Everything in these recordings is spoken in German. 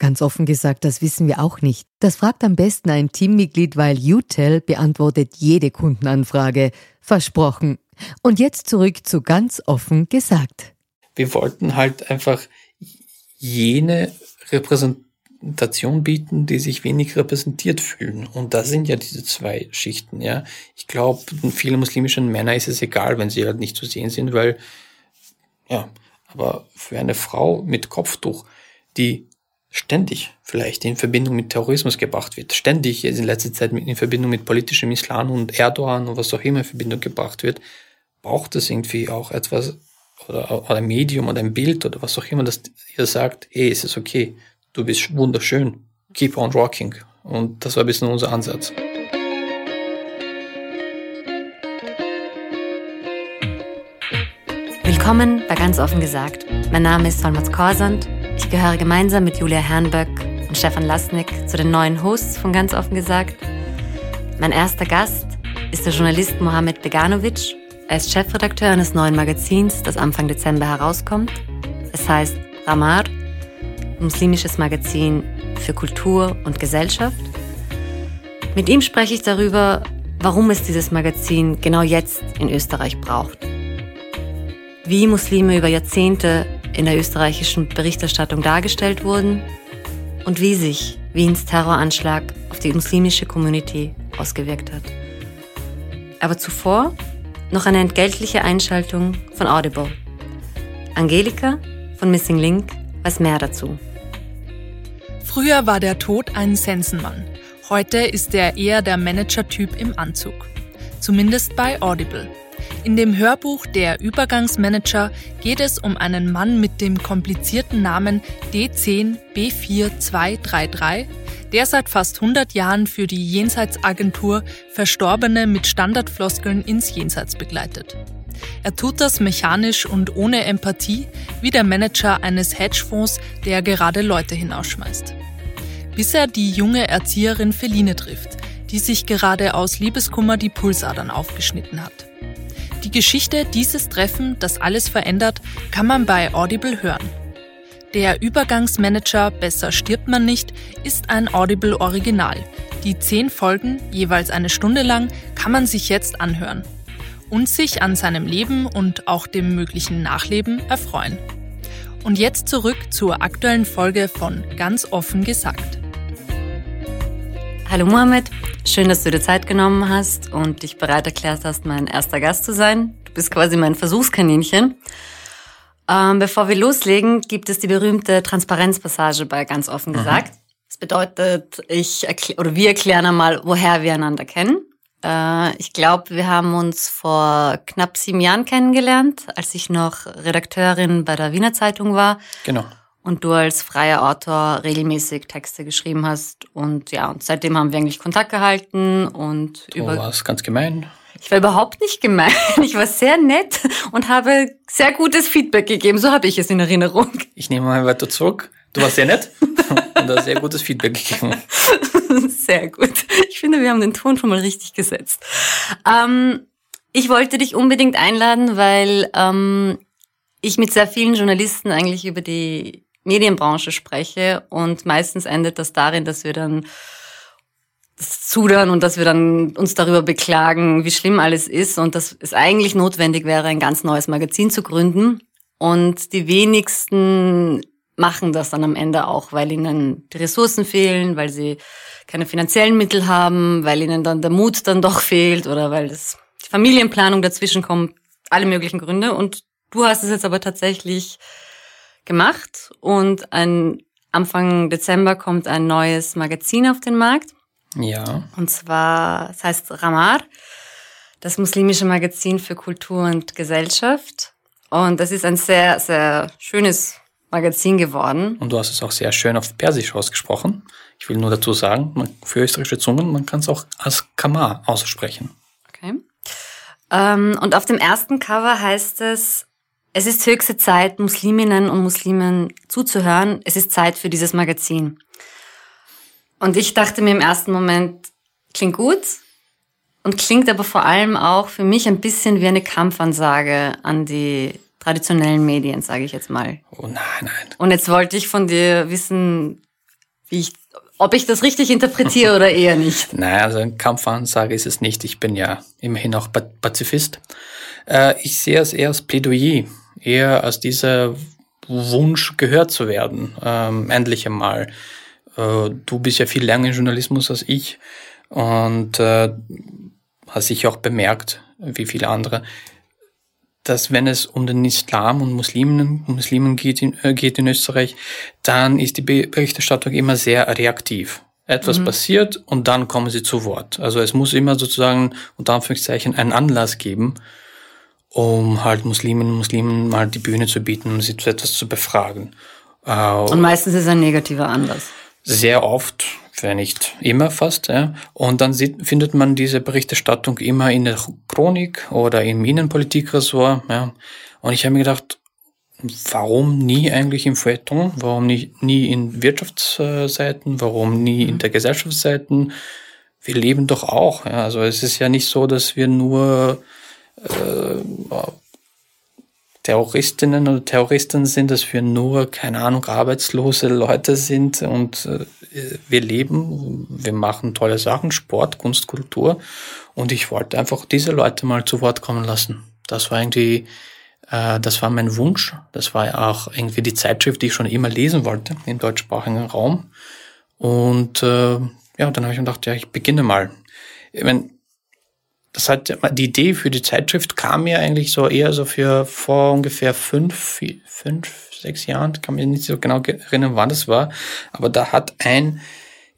Ganz offen gesagt, das wissen wir auch nicht. Das fragt am besten ein Teammitglied, weil UTEL beantwortet jede Kundenanfrage. Versprochen. Und jetzt zurück zu ganz offen gesagt. Wir wollten halt einfach jene Repräsentation bieten, die sich wenig repräsentiert fühlen. Und da sind ja diese zwei Schichten, ja. Ich glaube, vielen muslimischen Männer ist es egal, wenn sie halt nicht zu sehen sind, weil, ja, aber für eine Frau mit Kopftuch, die ständig vielleicht in Verbindung mit Terrorismus gebracht wird, ständig in letzter Zeit in Verbindung mit politischem Islam und Erdogan und was auch immer in Verbindung gebracht wird, braucht es irgendwie auch etwas oder, oder ein Medium oder ein Bild oder was auch immer, dass ihr sagt, hey, es ist okay, du bist wunderschön, keep on rocking. Und das war ein bisschen unser Ansatz. Willkommen bei Ganz offen gesagt. Mein Name ist Solmaz Korsand ich gehöre gemeinsam mit Julia Herrenböck und Stefan Lasnik zu den neuen Hosts von Ganz offen gesagt. Mein erster Gast ist der Journalist Mohamed Beganovic. Er ist Chefredakteur eines neuen Magazins, das Anfang Dezember herauskommt. Es heißt Ramar, muslimisches Magazin für Kultur und Gesellschaft. Mit ihm spreche ich darüber, warum es dieses Magazin genau jetzt in Österreich braucht. Wie Muslime über Jahrzehnte in der österreichischen Berichterstattung dargestellt wurden und wie sich Wiens Terroranschlag auf die muslimische Community ausgewirkt hat. Aber zuvor noch eine entgeltliche Einschaltung von Audible. Angelika von Missing Link weiß mehr dazu. Früher war der Tod ein Sensenmann. Heute ist er eher der Manager-Typ im Anzug. Zumindest bei Audible. In dem Hörbuch Der Übergangsmanager geht es um einen Mann mit dem komplizierten Namen D10B4233, der seit fast 100 Jahren für die Jenseitsagentur Verstorbene mit Standardfloskeln ins Jenseits begleitet. Er tut das mechanisch und ohne Empathie wie der Manager eines Hedgefonds, der gerade Leute hinausschmeißt. Bis er die junge Erzieherin Feline trifft, die sich gerade aus Liebeskummer die Pulsadern aufgeschnitten hat. Die Geschichte dieses Treffen, das alles verändert, kann man bei Audible hören. Der Übergangsmanager Besser stirbt man nicht ist ein Audible Original. Die zehn Folgen, jeweils eine Stunde lang, kann man sich jetzt anhören und sich an seinem Leben und auch dem möglichen Nachleben erfreuen. Und jetzt zurück zur aktuellen Folge von Ganz offen gesagt. Hallo Mohammed, Schön, dass du dir Zeit genommen hast und dich bereit erklärt hast, mein erster Gast zu sein. Du bist quasi mein Versuchskaninchen. Ähm, bevor wir loslegen, gibt es die berühmte Transparenzpassage bei ganz offen gesagt. Mhm. Das bedeutet, ich oder wir erklären einmal, woher wir einander kennen. Äh, ich glaube, wir haben uns vor knapp sieben Jahren kennengelernt, als ich noch Redakteurin bei der Wiener Zeitung war. Genau und du als freier Autor regelmäßig Texte geschrieben hast. Und ja, und seitdem haben wir eigentlich Kontakt gehalten und du über. Du warst ganz gemein. Ich war überhaupt nicht gemein. Ich war sehr nett und habe sehr gutes Feedback gegeben. So habe ich es in Erinnerung. Ich nehme mal weiter zurück. Du warst sehr nett und hast sehr gutes Feedback gegeben. Sehr gut. Ich finde, wir haben den Ton schon mal richtig gesetzt. Ähm, ich wollte dich unbedingt einladen, weil ähm, ich mit sehr vielen Journalisten eigentlich über die Medienbranche spreche und meistens endet das darin, dass wir dann zudern und dass wir dann uns darüber beklagen, wie schlimm alles ist und dass es eigentlich notwendig wäre, ein ganz neues Magazin zu gründen. Und die wenigsten machen das dann am Ende auch, weil ihnen die Ressourcen fehlen, weil sie keine finanziellen Mittel haben, weil ihnen dann der Mut dann doch fehlt oder weil das die Familienplanung dazwischen kommt, alle möglichen Gründe. Und du hast es jetzt aber tatsächlich gemacht und ein Anfang Dezember kommt ein neues Magazin auf den Markt. Ja. Und zwar, es heißt Ramar, das muslimische Magazin für Kultur und Gesellschaft. Und das ist ein sehr, sehr schönes Magazin geworden. Und du hast es auch sehr schön auf Persisch ausgesprochen. Ich will nur dazu sagen, man, für österreichische Zungen, man kann es auch als Kamar aussprechen. Okay. Ähm, und auf dem ersten Cover heißt es, es ist höchste Zeit, Musliminnen und Muslimen zuzuhören. Es ist Zeit für dieses Magazin. Und ich dachte mir im ersten Moment, klingt gut und klingt aber vor allem auch für mich ein bisschen wie eine Kampfansage an die traditionellen Medien, sage ich jetzt mal. Oh nein, nein. Und jetzt wollte ich von dir wissen, wie ich, ob ich das richtig interpretiere oder eher nicht. Nein, also ein Kampfansage ist es nicht. Ich bin ja immerhin auch Pazifist. Äh, ich sehe es eher als Plädoyer, eher als dieser Wunsch, gehört zu werden, ähm, endlich einmal. Äh, du bist ja viel länger im Journalismus als ich und äh, hast sicher auch bemerkt, wie viele andere, dass wenn es um den Islam und Muslimen, Muslimen geht, in, äh, geht in Österreich, dann ist die Berichterstattung immer sehr reaktiv. Etwas mhm. passiert und dann kommen sie zu Wort. Also es muss immer sozusagen unter Anführungszeichen einen Anlass geben, um halt Musliminnen und Muslimen mal die Bühne zu bieten, um sie zu etwas zu befragen. Äh, und meistens ist ein negativer Anlass. Sehr oft, wenn nicht immer fast. Ja. Und dann sieht, findet man diese Berichterstattung immer in der Chronik oder im Innenpolitikressort. Ja. Und ich habe mir gedacht, warum nie eigentlich im Feuilleton? Warum nicht, nie in Wirtschaftsseiten? Warum nie in der Gesellschaftsseiten? Wir leben doch auch. Ja. Also es ist ja nicht so, dass wir nur äh, Terroristinnen oder Terroristen sind, dass wir nur, keine Ahnung, arbeitslose Leute sind und äh, wir leben, wir machen tolle Sachen, Sport, Kunst, Kultur und ich wollte einfach diese Leute mal zu Wort kommen lassen. Das war irgendwie, äh, das war mein Wunsch, das war auch irgendwie die Zeitschrift, die ich schon immer lesen wollte im deutschsprachigen Raum und äh, ja, dann habe ich mir gedacht, ja, ich beginne mal. Ich mein, das hat die Idee für die Zeitschrift kam mir eigentlich so eher so für vor ungefähr fünf, fünf, sechs Jahren, kann mich nicht so genau erinnern, wann das war, aber da hat ein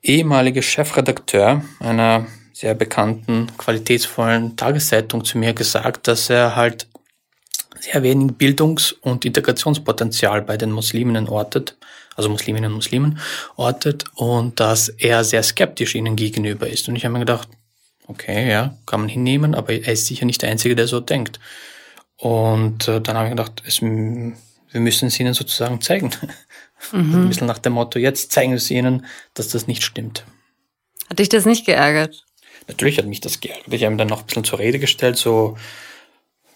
ehemaliger Chefredakteur einer sehr bekannten, qualitätsvollen Tageszeitung zu mir gesagt, dass er halt sehr wenig Bildungs- und Integrationspotenzial bei den Musliminnen ortet, also Musliminnen und Muslimen ortet und dass er sehr skeptisch ihnen gegenüber ist. Und ich habe mir gedacht, okay, ja, kann man hinnehmen, aber er ist sicher nicht der Einzige, der so denkt. Und äh, dann habe ich gedacht, es, wir müssen es ihnen sozusagen zeigen. Mhm. Ein bisschen nach dem Motto, jetzt zeigen wir es ihnen, dass das nicht stimmt. Hat dich das nicht geärgert? Natürlich hat mich das geärgert. Ich habe ihn dann noch ein bisschen zur Rede gestellt, so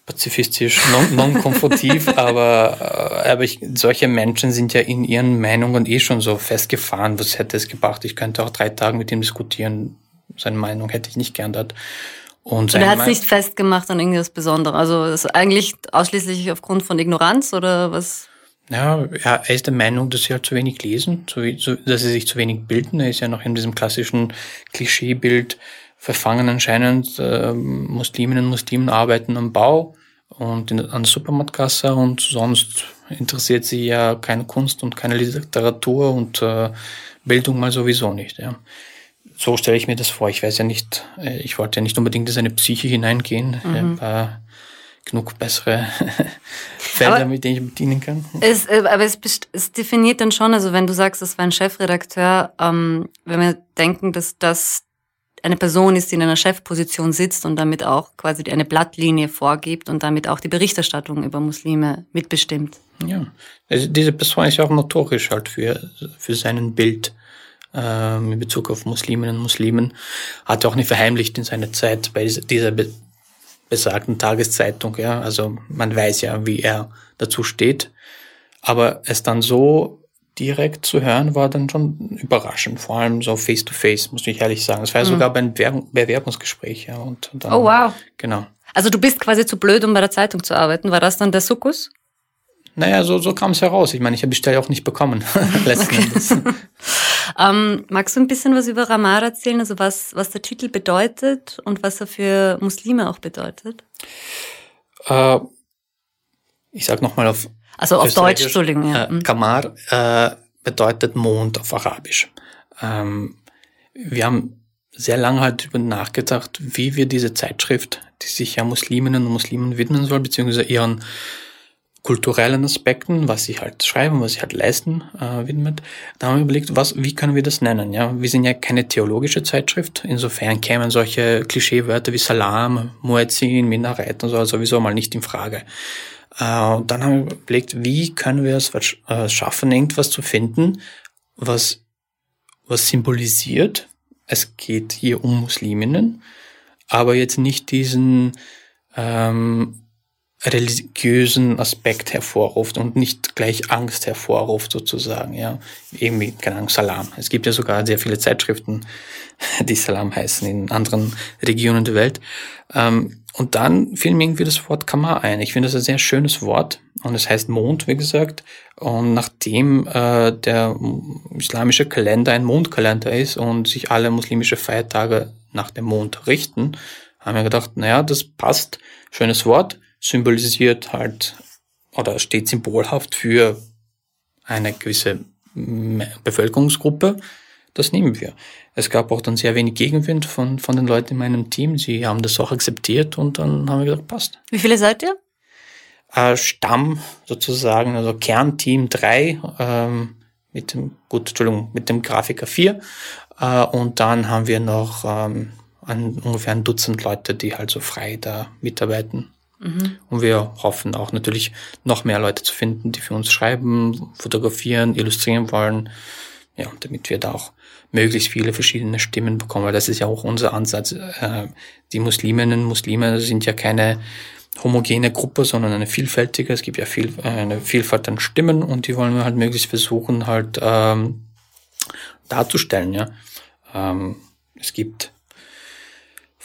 pazifistisch, non-konfrontiv, non aber, äh, aber ich, solche Menschen sind ja in ihren Meinungen eh schon so festgefahren. Was hätte es gebracht? Ich könnte auch drei Tage mit ihm diskutieren seine Meinung hätte ich nicht geändert. Und, und er hat es nicht festgemacht an irgendwas Besonderes. Also ist eigentlich ausschließlich aufgrund von Ignoranz oder was? Ja, er ist der Meinung, dass sie halt zu wenig lesen, zu, dass sie sich zu wenig bilden. Er ist ja noch in diesem klassischen Klischeebild verfangen anscheinend. Äh, Musliminnen und Muslimen arbeiten am Bau und in, an der Supermarktkasse und sonst interessiert sie ja keine Kunst und keine Literatur und äh, Bildung mal sowieso nicht. Ja so stelle ich mir das vor. Ich weiß ja nicht, äh, ich wollte ja nicht unbedingt in seine Psyche hineingehen. Mhm. Äh, genug bessere Felder, mit denen ich bedienen kann. Es, äh, aber es, es, definiert dann schon, also wenn du sagst, das war ein Chefredakteur, ähm, wenn wir denken, dass das eine Person ist, die in einer Chefposition sitzt und damit auch quasi eine Blattlinie vorgibt und damit auch die Berichterstattung über Muslime mitbestimmt. Ja, also diese Person ist ja auch notorisch halt für, für seinen Bild ähm, in Bezug auf Musliminnen und Muslimen, hat er auch nicht verheimlicht in seiner Zeit bei dieser besagten Tageszeitung. Ja, also man weiß ja, wie er dazu steht, aber es dann so direkt zu hören, war dann schon überraschend. Vor allem so face to face, muss ich ehrlich sagen. Es war ja mhm. sogar beim Bewerbungsgespräch. Ja, und dann, oh wow. Genau. Also du bist quasi zu blöd, um bei der Zeitung zu arbeiten. War das dann der Sukkus? Naja, so, so kam es heraus. Ich meine, ich habe die Stelle auch nicht bekommen, letzten Endes. ähm, magst du ein bisschen was über Ramar erzählen, also was, was der Titel bedeutet und was er für Muslime auch bedeutet? Äh, ich sag nochmal auf Also auf Deutsch, Entschuldigung. Ja. Äh, mhm. Kamar äh, bedeutet Mond auf Arabisch. Ähm, wir haben sehr lange halt darüber nachgedacht, wie wir diese Zeitschrift, die sich ja Musliminnen und Muslimen widmen soll, beziehungsweise ihren kulturellen Aspekten, was sie halt schreiben, was sie halt leisten, äh, widmet. Da haben wir überlegt, was, wie können wir das nennen? Ja, wir sind ja keine theologische Zeitschrift. Insofern kämen solche Klischeewörter wie Salam, Muezzin, Minaret und so sowieso mal nicht in Frage. Äh, und dann haben wir überlegt, wie können wir es äh, schaffen, irgendwas zu finden, was, was symbolisiert, es geht hier um Musliminnen, aber jetzt nicht diesen ähm, religiösen Aspekt hervorruft und nicht gleich Angst hervorruft sozusagen, ja. Irgendwie, keine Ahnung, Salam. Es gibt ja sogar sehr viele Zeitschriften, die Salam heißen in anderen Regionen der Welt. Ähm, und dann fiel mir irgendwie das Wort Kamar ein. Ich finde das ein sehr schönes Wort und es heißt Mond, wie gesagt. Und nachdem äh, der islamische Kalender ein Mondkalender ist und sich alle muslimische Feiertage nach dem Mond richten, haben wir gedacht, naja, das passt. Schönes Wort symbolisiert halt oder steht symbolhaft für eine gewisse Bevölkerungsgruppe. Das nehmen wir. Es gab auch dann sehr wenig Gegenwind von, von den Leuten in meinem Team. Sie haben das auch akzeptiert und dann haben wir gesagt, passt. Wie viele seid ihr? Äh, Stamm sozusagen, also Kernteam drei ähm, mit dem, gut, Entschuldigung, mit dem Grafiker vier äh, und dann haben wir noch ähm, ein, ungefähr ein Dutzend Leute, die halt so frei da mitarbeiten. Mhm. Und wir hoffen auch natürlich noch mehr Leute zu finden, die für uns schreiben, fotografieren, illustrieren wollen. Ja, damit wir da auch möglichst viele verschiedene Stimmen bekommen, weil das ist ja auch unser Ansatz. Äh, die Musliminnen und Muslime sind ja keine homogene Gruppe, sondern eine vielfältige. Es gibt ja viel, eine Vielfalt an Stimmen und die wollen wir halt möglichst versuchen halt ähm, darzustellen. Ja, ähm, es gibt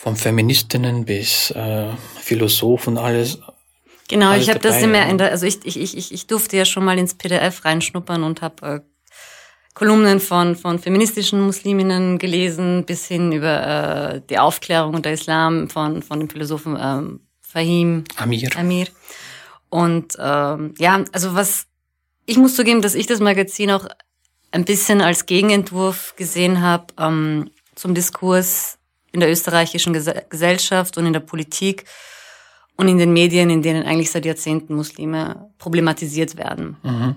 von Feministinnen bis äh, Philosophen, alles. Genau, alles ich habe das immer in der, also ich, ich, ich, ich durfte ja schon mal ins PDF reinschnuppern und habe äh, Kolumnen von, von feministischen Musliminnen gelesen, bis hin über äh, die Aufklärung und der Islam von, von dem Philosophen ähm, Fahim Amir. Amir. Und ähm, ja, also was ich muss zugeben, dass ich das Magazin auch ein bisschen als Gegenentwurf gesehen habe ähm, zum Diskurs in der österreichischen Gesellschaft und in der Politik und in den Medien, in denen eigentlich seit Jahrzehnten Muslime problematisiert werden. Mhm.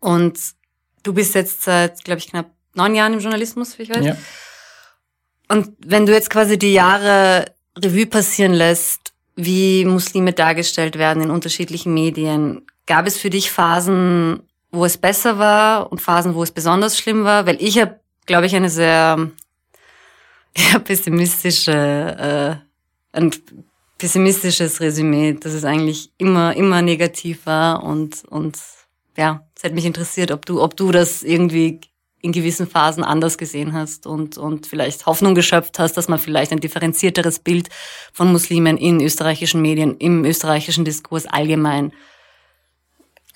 Und du bist jetzt seit, glaube ich, knapp neun Jahren im Journalismus, wie ich weiß. Ja. Und wenn du jetzt quasi die Jahre Revue passieren lässt, wie Muslime dargestellt werden in unterschiedlichen Medien, gab es für dich Phasen, wo es besser war und Phasen, wo es besonders schlimm war? Weil ich habe, glaube ich, eine sehr ja, pessimistische, äh, ein pessimistisches Resümee, dass es eigentlich immer, immer negativ war und, und ja, es hat mich interessiert, ob du, ob du das irgendwie in gewissen Phasen anders gesehen hast und, und vielleicht Hoffnung geschöpft hast, dass man vielleicht ein differenzierteres Bild von Muslimen in österreichischen Medien, im österreichischen Diskurs allgemein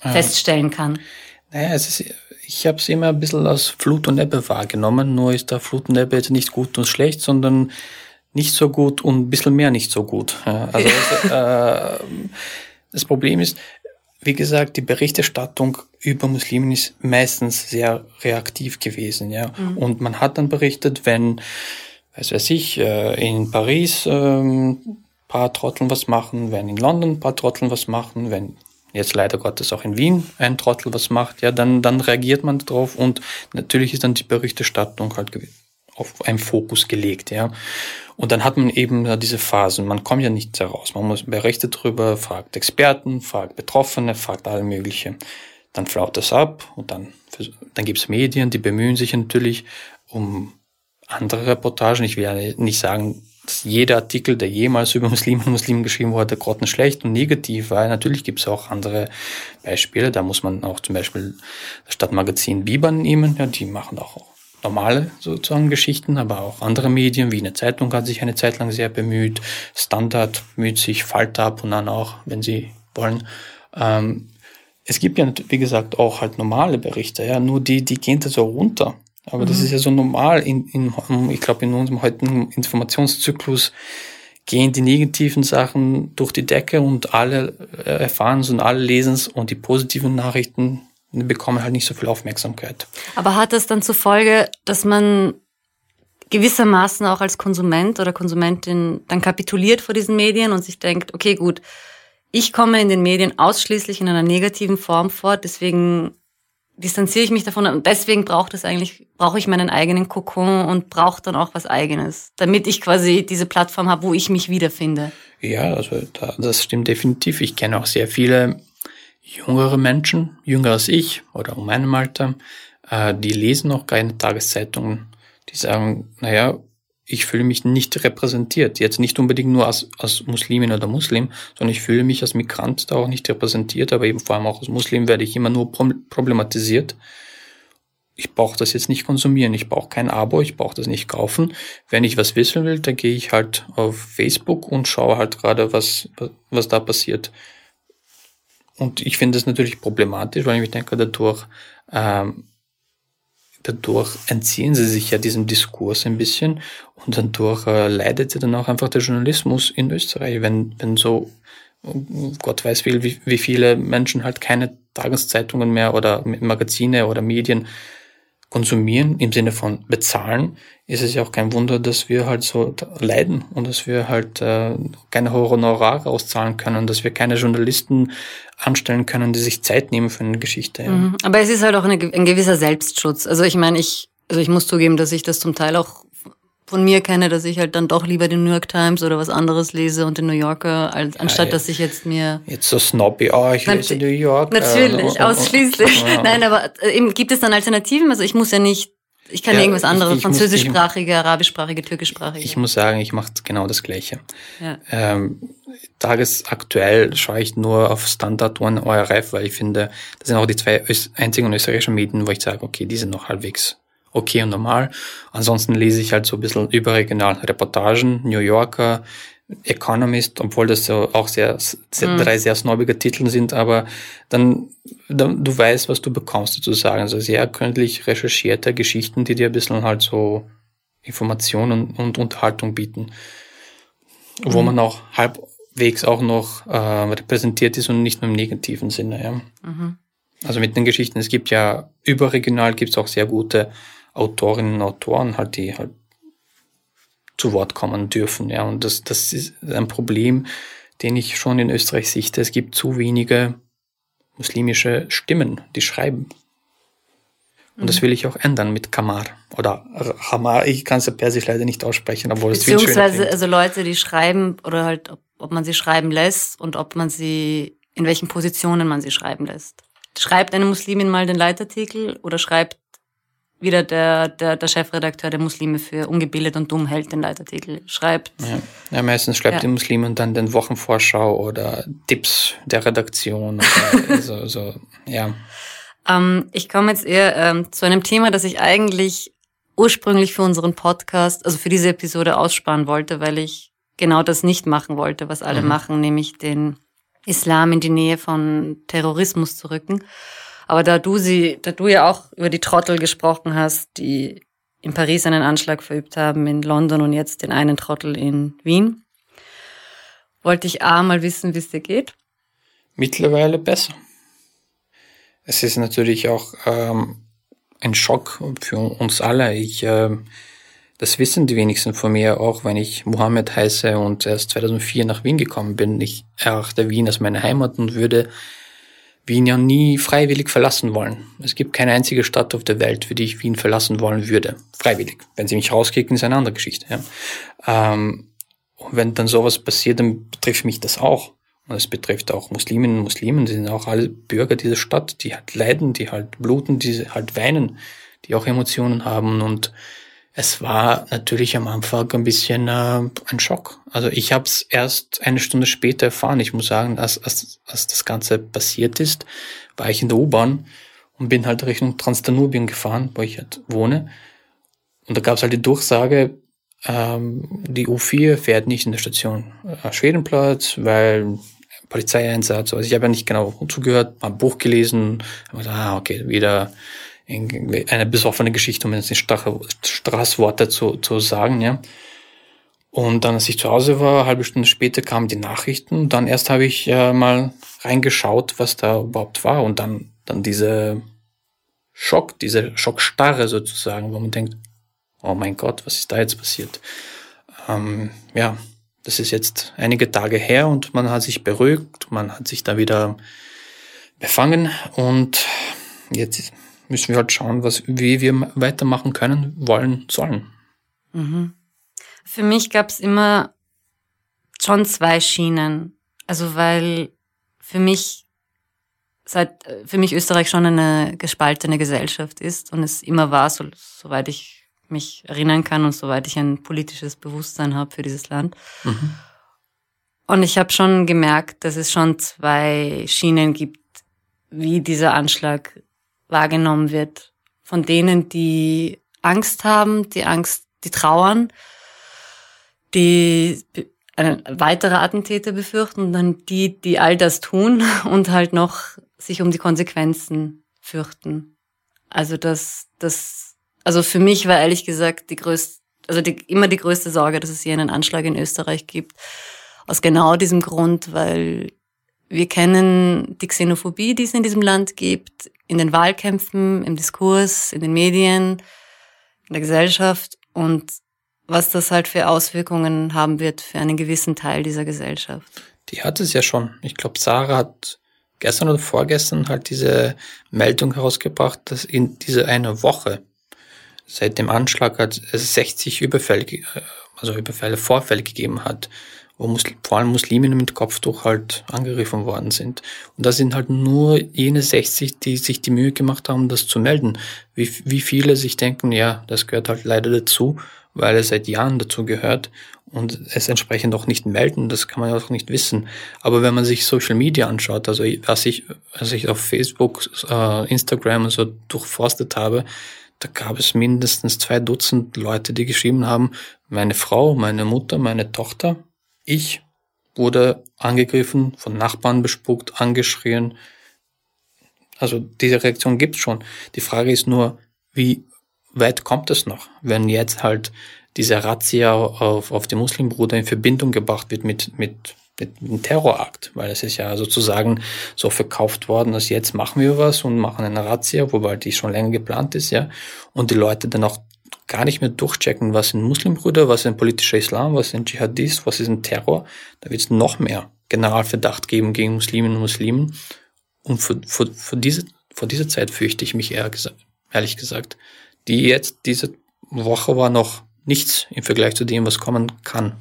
äh, feststellen kann. Naja, es ist ich habe es immer ein bisschen als Flut und Ebbe wahrgenommen, nur ist da Flut und Ebbe jetzt nicht gut und schlecht, sondern nicht so gut und ein bisschen mehr nicht so gut. Also äh, das Problem ist, wie gesagt, die Berichterstattung über Muslimen ist meistens sehr reaktiv gewesen, ja. Mhm. Und man hat dann berichtet, wenn, weiß weiß ich, äh, in Paris ähm, paar Trotteln was machen, wenn in London paar Trotteln was machen, wenn jetzt leider Gottes auch in Wien ein Trottel was macht, ja, dann, dann reagiert man darauf und natürlich ist dann die Berichterstattung halt auf einen Fokus gelegt, ja. Und dann hat man eben diese Phasen. Man kommt ja nicht heraus. Man muss berichtet darüber, fragt Experten, fragt Betroffene, fragt alle mögliche. Dann flaut das ab und dann, dann gibt's Medien, die bemühen sich natürlich um andere Reportagen. Ich will ja nicht sagen, dass jeder Artikel, der jemals über Muslime und Muslimen geschrieben wurde, grottenschlecht und negativ war. Natürlich gibt es auch andere Beispiele. Da muss man auch zum Beispiel das Stadtmagazin Biber nehmen. Ja, die machen auch normale sozusagen Geschichten, aber auch andere Medien, wie eine Zeitung hat sich eine Zeit lang sehr bemüht. Standard bemüht sich, Falter ab und an auch, wenn sie wollen. Ähm, es gibt ja, wie gesagt, auch halt normale Berichte, ja, nur die, die gehen da so runter. Aber mhm. das ist ja so normal. In, in, ich glaube, in unserem heutigen Informationszyklus gehen die negativen Sachen durch die Decke und alle äh, erfahren es und alle lesen es und die positiven Nachrichten bekommen halt nicht so viel Aufmerksamkeit. Aber hat das dann zur Folge, dass man gewissermaßen auch als Konsument oder Konsumentin dann kapituliert vor diesen Medien und sich denkt, okay, gut, ich komme in den Medien ausschließlich in einer negativen Form vor, deswegen distanziere ich mich davon und deswegen braucht es eigentlich, brauche ich meinen eigenen Kokon und brauche dann auch was eigenes, damit ich quasi diese Plattform habe, wo ich mich wiederfinde. Ja, also da, das stimmt definitiv. Ich kenne auch sehr viele jüngere Menschen, jünger als ich oder um meinem Alter, äh, die lesen noch keine Tageszeitungen, die sagen, naja, ich fühle mich nicht repräsentiert. Jetzt nicht unbedingt nur als, als Muslimin oder Muslim, sondern ich fühle mich als Migrant da auch nicht repräsentiert, aber eben vor allem auch als Muslim werde ich immer nur problematisiert. Ich brauche das jetzt nicht konsumieren, ich brauche kein Abo, ich brauche das nicht kaufen. Wenn ich was wissen will, dann gehe ich halt auf Facebook und schaue halt gerade, was, was da passiert. Und ich finde das natürlich problematisch, weil ich mir denke, dadurch ähm, dadurch entziehen sie sich ja diesem Diskurs ein bisschen und dadurch äh, leidet ja dann auch einfach der Journalismus in Österreich, wenn, wenn so Gott weiß wie, wie viele Menschen halt keine Tageszeitungen mehr oder Magazine oder Medien konsumieren im Sinne von bezahlen, ist es ja auch kein Wunder, dass wir halt so leiden und dass wir halt äh, keine Honorare auszahlen können, dass wir keine Journalisten anstellen können, die sich Zeit nehmen für eine Geschichte. Mhm. Aber es ist halt auch eine, ein gewisser Selbstschutz. Also ich meine, ich, also ich muss zugeben, dass ich das zum Teil auch von mir kenne, dass ich halt dann doch lieber den New York Times oder was anderes lese und den New Yorker, als, anstatt ja, dass ich jetzt mir... Jetzt so snobby, oh, ich lese New York. Natürlich, äh, ausschließlich. Ja. Nein, aber äh, gibt es dann Alternativen? Also ich muss ja nicht ich kann ja, irgendwas anderes, ich, ich französischsprachige, arabischsprachige, türkischsprachige. Ich muss sagen, ich mache genau das Gleiche. Ja. Ähm, tagesaktuell schaue ich nur auf Standard One ORF, weil ich finde, das sind auch die zwei einzigen österreichischen Medien, wo ich sage, okay, die sind noch halbwegs okay und normal. Ansonsten lese ich halt so ein bisschen überregional Reportagen, New Yorker, Economist, obwohl das so auch sehr, sehr mhm. drei sehr snobbige Titel sind, aber dann, dann, du weißt, was du bekommst sozusagen. Also sehr gründlich recherchierte Geschichten, die dir ein bisschen halt so Informationen und Unterhaltung bieten. Mhm. Wo man auch halbwegs auch noch äh, repräsentiert ist und nicht nur im negativen Sinne. Ja. Mhm. Also mit den Geschichten, es gibt ja überregional gibt es auch sehr gute Autorinnen und Autoren, halt, die halt zu Wort kommen dürfen. Ja, und das, das ist ein Problem, den ich schon in Österreich sichte. Es gibt zu wenige muslimische Stimmen, die schreiben. Und das mhm. will ich auch ändern mit Kamar oder Hamar. Ich kann es ja persisch leider nicht aussprechen, obwohl es viel schöner Beziehungsweise also Leute, die schreiben oder halt, ob, ob man sie schreiben lässt und ob man sie, in welchen Positionen man sie schreiben lässt. Schreibt eine Muslimin mal den Leitartikel oder schreibt wieder der, der, der Chefredakteur der Muslime für ungebildet und dumm hält den Leitartikel, schreibt. Ja, ja meistens schreibt ja. die Muslime und dann den Wochenvorschau oder Tipps der Redaktion. Oder so, so, ja. Ähm, ich komme jetzt eher ähm, zu einem Thema, das ich eigentlich ursprünglich für unseren Podcast, also für diese Episode aussparen wollte, weil ich genau das nicht machen wollte, was alle mhm. machen, nämlich den Islam in die Nähe von Terrorismus zu rücken. Aber da du sie, da du ja auch über die Trottel gesprochen hast, die in Paris einen Anschlag verübt haben, in London und jetzt den einen Trottel in Wien, wollte ich A mal wissen, wie es dir geht. Mittlerweile besser. Es ist natürlich auch ähm, ein Schock für uns alle. Ich, äh, das wissen die wenigsten von mir, auch wenn ich Mohammed heiße und erst 2004 nach Wien gekommen bin. Ich erachte Wien als meine Heimat und würde Wien ja nie freiwillig verlassen wollen. Es gibt keine einzige Stadt auf der Welt, für die ich Wien verlassen wollen würde. Freiwillig. Wenn sie mich rauskicken, ist eine andere Geschichte. Ja. Ähm, und wenn dann sowas passiert, dann betrifft mich das auch. Und es betrifft auch Musliminnen und Muslimen, die sind auch alle Bürger dieser Stadt, die halt leiden, die halt bluten, die halt weinen, die auch Emotionen haben und es war natürlich am Anfang ein bisschen äh, ein Schock. Also ich habe es erst eine Stunde später erfahren. Ich muss sagen, als, als, als das Ganze passiert ist, war ich in der U-Bahn und bin halt Richtung Transdanubien gefahren, wo ich halt wohne. Und da gab es halt die Durchsage, ähm, die U4 fährt nicht in der Station äh, Schwedenplatz, weil Polizeieinsatz. Also ich habe ja nicht genau zugehört, mal ein Buch gelesen, aber ah, okay, wieder eine besoffene Geschichte, um jetzt nicht Straßworte zu, zu sagen, ja. Und dann, als ich zu Hause war, halbe Stunde später kamen die Nachrichten. Dann erst habe ich äh, mal reingeschaut, was da überhaupt war. Und dann dann diese Schock, diese Schockstarre sozusagen, wo man denkt, oh mein Gott, was ist da jetzt passiert? Ähm, ja, das ist jetzt einige Tage her und man hat sich beruhigt, man hat sich da wieder befangen und jetzt müssen wir halt schauen, was, wie wir weitermachen können, wollen, sollen. Mhm. Für mich gab es immer schon zwei Schienen. Also weil für mich seit für mich Österreich schon eine gespaltene Gesellschaft ist und es immer war, so, soweit ich mich erinnern kann und soweit ich ein politisches Bewusstsein habe für dieses Land. Mhm. Und ich habe schon gemerkt, dass es schon zwei Schienen gibt, wie dieser Anschlag wahrgenommen wird. Von denen, die Angst haben, die Angst, die trauern, die eine weitere Attentäter befürchten und dann die, die all das tun und halt noch sich um die Konsequenzen fürchten. Also das, das, also für mich war ehrlich gesagt die größte, also die, immer die größte Sorge, dass es hier einen Anschlag in Österreich gibt. Aus genau diesem Grund, weil wir kennen die Xenophobie, die es in diesem Land gibt, in den Wahlkämpfen, im Diskurs, in den Medien, in der Gesellschaft und was das halt für Auswirkungen haben wird für einen gewissen Teil dieser Gesellschaft. Die hat es ja schon. Ich glaube, Sarah hat gestern oder vorgestern halt diese Meldung herausgebracht, dass in dieser eine Woche seit dem Anschlag hat es 60 Überfälle, also Überfälle, Vorfälle gegeben hat wo Muslim, vor allem Musliminnen mit Kopftuch halt angegriffen worden sind. Und das sind halt nur jene 60, die sich die Mühe gemacht haben, das zu melden. Wie, wie viele sich denken, ja, das gehört halt leider dazu, weil es seit Jahren dazu gehört und es entsprechend auch nicht melden, das kann man auch nicht wissen. Aber wenn man sich Social Media anschaut, also was ich, was ich auf Facebook, äh, Instagram und so durchforstet habe, da gab es mindestens zwei Dutzend Leute, die geschrieben haben, meine Frau, meine Mutter, meine Tochter ich wurde angegriffen, von Nachbarn bespuckt, angeschrien. Also diese Reaktion gibt's schon. Die Frage ist nur, wie weit kommt es noch, wenn jetzt halt diese Razzia auf, auf den Muslimbruder in Verbindung gebracht wird mit, mit, mit einem Terrorakt, weil es ist ja sozusagen so verkauft worden, dass jetzt machen wir was und machen eine Razzia, wobei die schon länger geplant ist, ja, und die Leute dann auch gar nicht mehr durchchecken, was sind Muslimbrüder, was ein politischer Islam, was sind Dschihadist, was ist ein Terror. Da wird es noch mehr Generalverdacht geben gegen Musliminnen und Muslimen. Und vor, vor, vor, diese, vor dieser Zeit fürchte ich mich eher gesagt, ehrlich gesagt. Die jetzt, diese Woche war noch nichts im Vergleich zu dem, was kommen kann.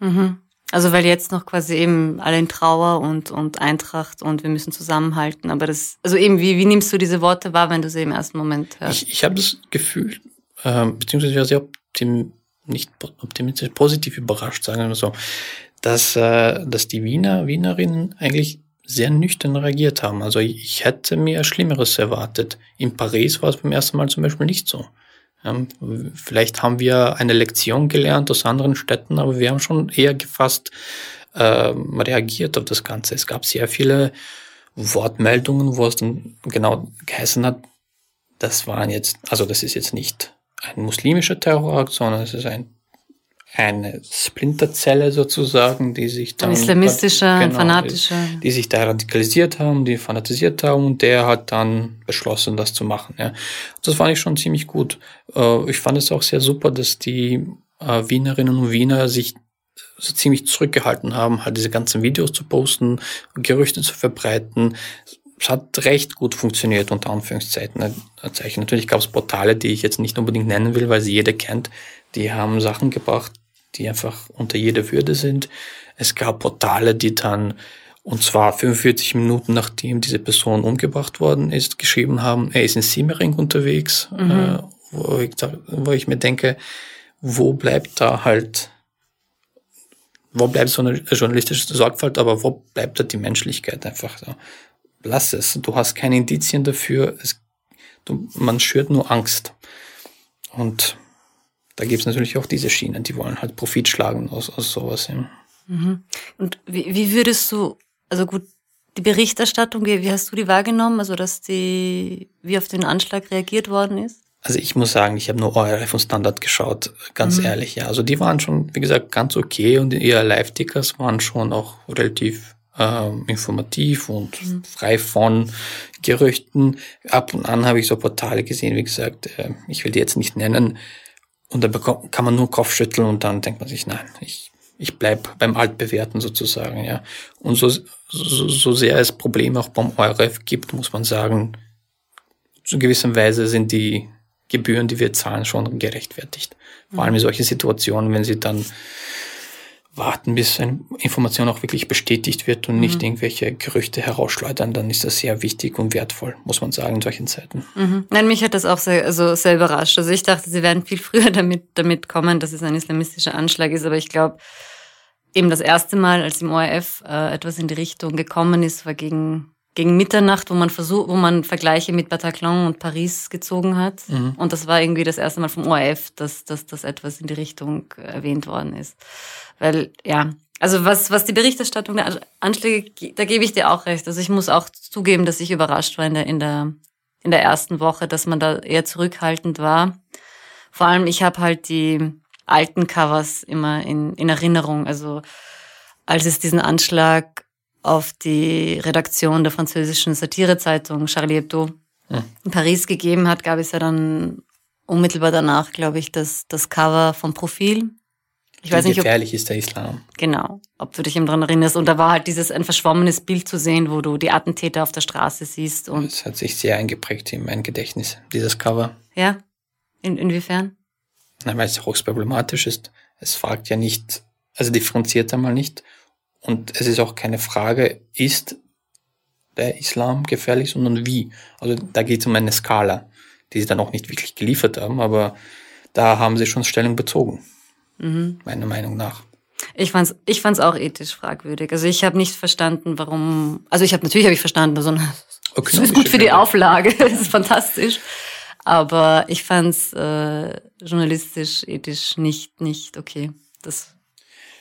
Mhm. Also weil jetzt noch quasi eben alle in Trauer und, und Eintracht und wir müssen zusammenhalten. Aber das, also eben, wie, wie nimmst du diese Worte wahr, wenn du sie im ersten Moment hörst? Ich, ich habe das Gefühl, ähm, beziehungsweise sehr optim, nicht optimistisch, positiv überrascht, sagen wir so, dass, äh, dass die Wiener, Wienerinnen eigentlich sehr nüchtern reagiert haben. Also ich, ich hätte mir Schlimmeres erwartet. In Paris war es beim ersten Mal zum Beispiel nicht so. Ähm, vielleicht haben wir eine Lektion gelernt aus anderen Städten, aber wir haben schon eher gefasst äh, reagiert auf das Ganze. Es gab sehr viele Wortmeldungen, wo es dann genau geheißen hat, das waren jetzt, also das ist jetzt nicht ein muslimischer Terrorakt, sondern es ist ein, eine Splinterzelle sozusagen, die sich dann... Ein islamistischer, genau, fanatischer. Die, die, sich da radikalisiert haben, die fanatisiert haben und der hat dann beschlossen, das zu machen. Ja. Das fand ich schon ziemlich gut. Äh, ich fand es auch sehr super, dass die äh, Wienerinnen und Wiener sich so ziemlich zurückgehalten haben, halt diese ganzen Videos zu posten, Gerüchte zu verbreiten es hat recht gut funktioniert, unter Anführungszeichen. Natürlich gab es Portale, die ich jetzt nicht unbedingt nennen will, weil sie jeder kennt. Die haben Sachen gebracht, die einfach unter jeder Würde sind. Es gab Portale, die dann, und zwar 45 Minuten nachdem diese Person umgebracht worden ist, geschrieben haben, er ist in Simmering unterwegs, mhm. äh, wo, ich, wo ich mir denke, wo bleibt da halt wo bleibt so eine journalistische Sorgfalt, aber wo bleibt da die Menschlichkeit einfach so? Lass es. Du hast keine Indizien dafür. Es, du, man schürt nur Angst. Und da gibt es natürlich auch diese Schienen, die wollen halt Profit schlagen aus, aus sowas. Ja. Mhm. Und wie, wie würdest du, also gut, die Berichterstattung, wie, wie hast du die wahrgenommen? Also, dass die, wie auf den Anschlag reagiert worden ist? Also ich muss sagen, ich habe nur ORF und Standard geschaut, ganz mhm. ehrlich, ja. Also die waren schon, wie gesagt, ganz okay und ihre Live-Tickers waren schon auch relativ ähm, informativ und mhm. frei von Gerüchten. Ab und an habe ich so Portale gesehen, wie gesagt, äh, ich will die jetzt nicht nennen. Und da kann man nur Kopfschütteln und dann denkt man sich, nein, ich, ich bleib beim Altbewerten sozusagen, ja. Und so, so, so sehr es Probleme auch beim ORF gibt, muss man sagen, zu gewisser Weise sind die Gebühren, die wir zahlen, schon gerechtfertigt. Vor allem in solchen Situationen, wenn sie dann warten, bis eine Information auch wirklich bestätigt wird und nicht mhm. irgendwelche Gerüchte herausschleudern, dann ist das sehr wichtig und wertvoll, muss man sagen, in solchen Zeiten. Mhm. Nein, mich hat das auch sehr, also sehr überrascht. Also ich dachte, sie werden viel früher damit, damit kommen, dass es ein islamistischer Anschlag ist, aber ich glaube, eben das erste Mal, als im ORF äh, etwas in die Richtung gekommen ist, war gegen gegen Mitternacht, wo man versucht, wo man Vergleiche mit Bataclan und Paris gezogen hat. Mhm. Und das war irgendwie das erste Mal vom ORF, dass, dass, dass etwas in die Richtung erwähnt worden ist. Weil, ja, also was, was die Berichterstattung der Anschläge, da gebe ich dir auch recht. Also ich muss auch zugeben, dass ich überrascht war in der, in der, in der ersten Woche, dass man da eher zurückhaltend war. Vor allem, ich habe halt die alten Covers immer in, in Erinnerung. Also als es diesen Anschlag auf die Redaktion der französischen Satirezeitung Charlie Hebdo hm. in Paris gegeben hat, gab es ja dann unmittelbar danach, glaube ich, das, das Cover vom Profil. Ich Wie weiß nicht, gefährlich ob, ist der Islam. Genau, ob du dich eben dran erinnerst. Und da war halt dieses ein verschwommenes Bild zu sehen, wo du die Attentäter auf der Straße siehst. Und das hat sich sehr eingeprägt in mein Gedächtnis, dieses Cover. Ja, in, inwiefern? Na, weil es hochst problematisch ist. Es fragt ja nicht, also differenziert einmal nicht, und es ist auch keine Frage, ist der Islam gefährlich, sondern wie. Also da geht es um eine Skala, die sie dann auch nicht wirklich geliefert haben, aber da haben sie schon Stellung bezogen, mhm. meiner Meinung nach. Ich fand's, ich fand's auch ethisch fragwürdig. Also ich habe nicht verstanden, warum. Also ich habe natürlich habe ich verstanden, so okay, das ist gut für die Auflage, das ist fantastisch. Aber ich fand's äh, journalistisch, ethisch nicht nicht okay. Das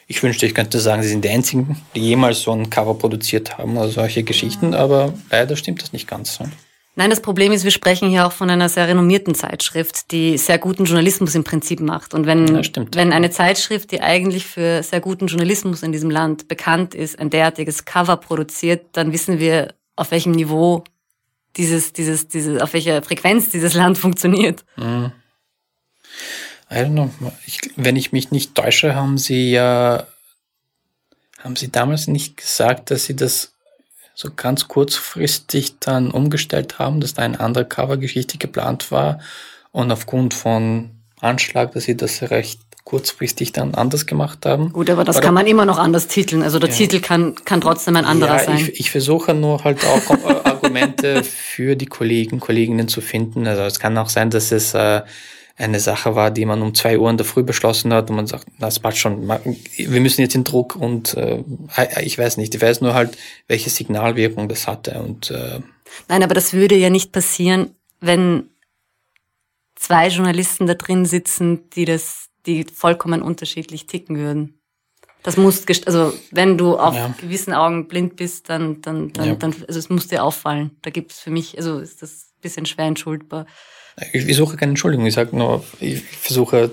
ich wünschte, ich könnte sagen, sie sind die Einzigen, die jemals so ein Cover produziert haben oder solche Geschichten, aber leider stimmt das nicht ganz. Ne? Nein, das Problem ist, wir sprechen hier auch von einer sehr renommierten Zeitschrift, die sehr guten Journalismus im Prinzip macht. Und wenn, wenn eine Zeitschrift, die eigentlich für sehr guten Journalismus in diesem Land bekannt ist, ein derartiges Cover produziert, dann wissen wir, auf welchem Niveau dieses, dieses, diese, auf welcher Frequenz dieses Land funktioniert. Mhm. I don't know. Ich, wenn ich mich nicht täusche, haben sie ja, haben sie damals nicht gesagt, dass sie das so ganz kurzfristig dann umgestellt haben, dass da eine andere Covergeschichte geplant war und aufgrund von Anschlag, dass sie das recht kurzfristig dann anders gemacht haben. Gut, aber das Oder, kann man immer noch anders titeln. Also der ja. Titel kann, kann trotzdem ein anderer ja, sein. Ich, ich versuche nur halt auch Argumente für die Kollegen, Kolleginnen zu finden. Also es kann auch sein, dass es äh, eine Sache war, die man um zwei Uhr in der Früh beschlossen hat und man sagt, das passt schon, wir müssen jetzt in Druck und äh, ich weiß nicht, ich weiß nur halt, welche Signalwirkung das hatte und äh, Nein, aber das würde ja nicht passieren, wenn zwei Journalisten da drin sitzen, die das, die vollkommen unterschiedlich ticken würden. Das muss, also wenn du auf ja. gewissen Augen blind bist, dann, dann, dann, ja. dann, also es muss dir auffallen. Da gibt es für mich, also ist das ein bisschen schwer entschuldbar. Ich, ich suche keine Entschuldigung, ich sage nur, ich versuche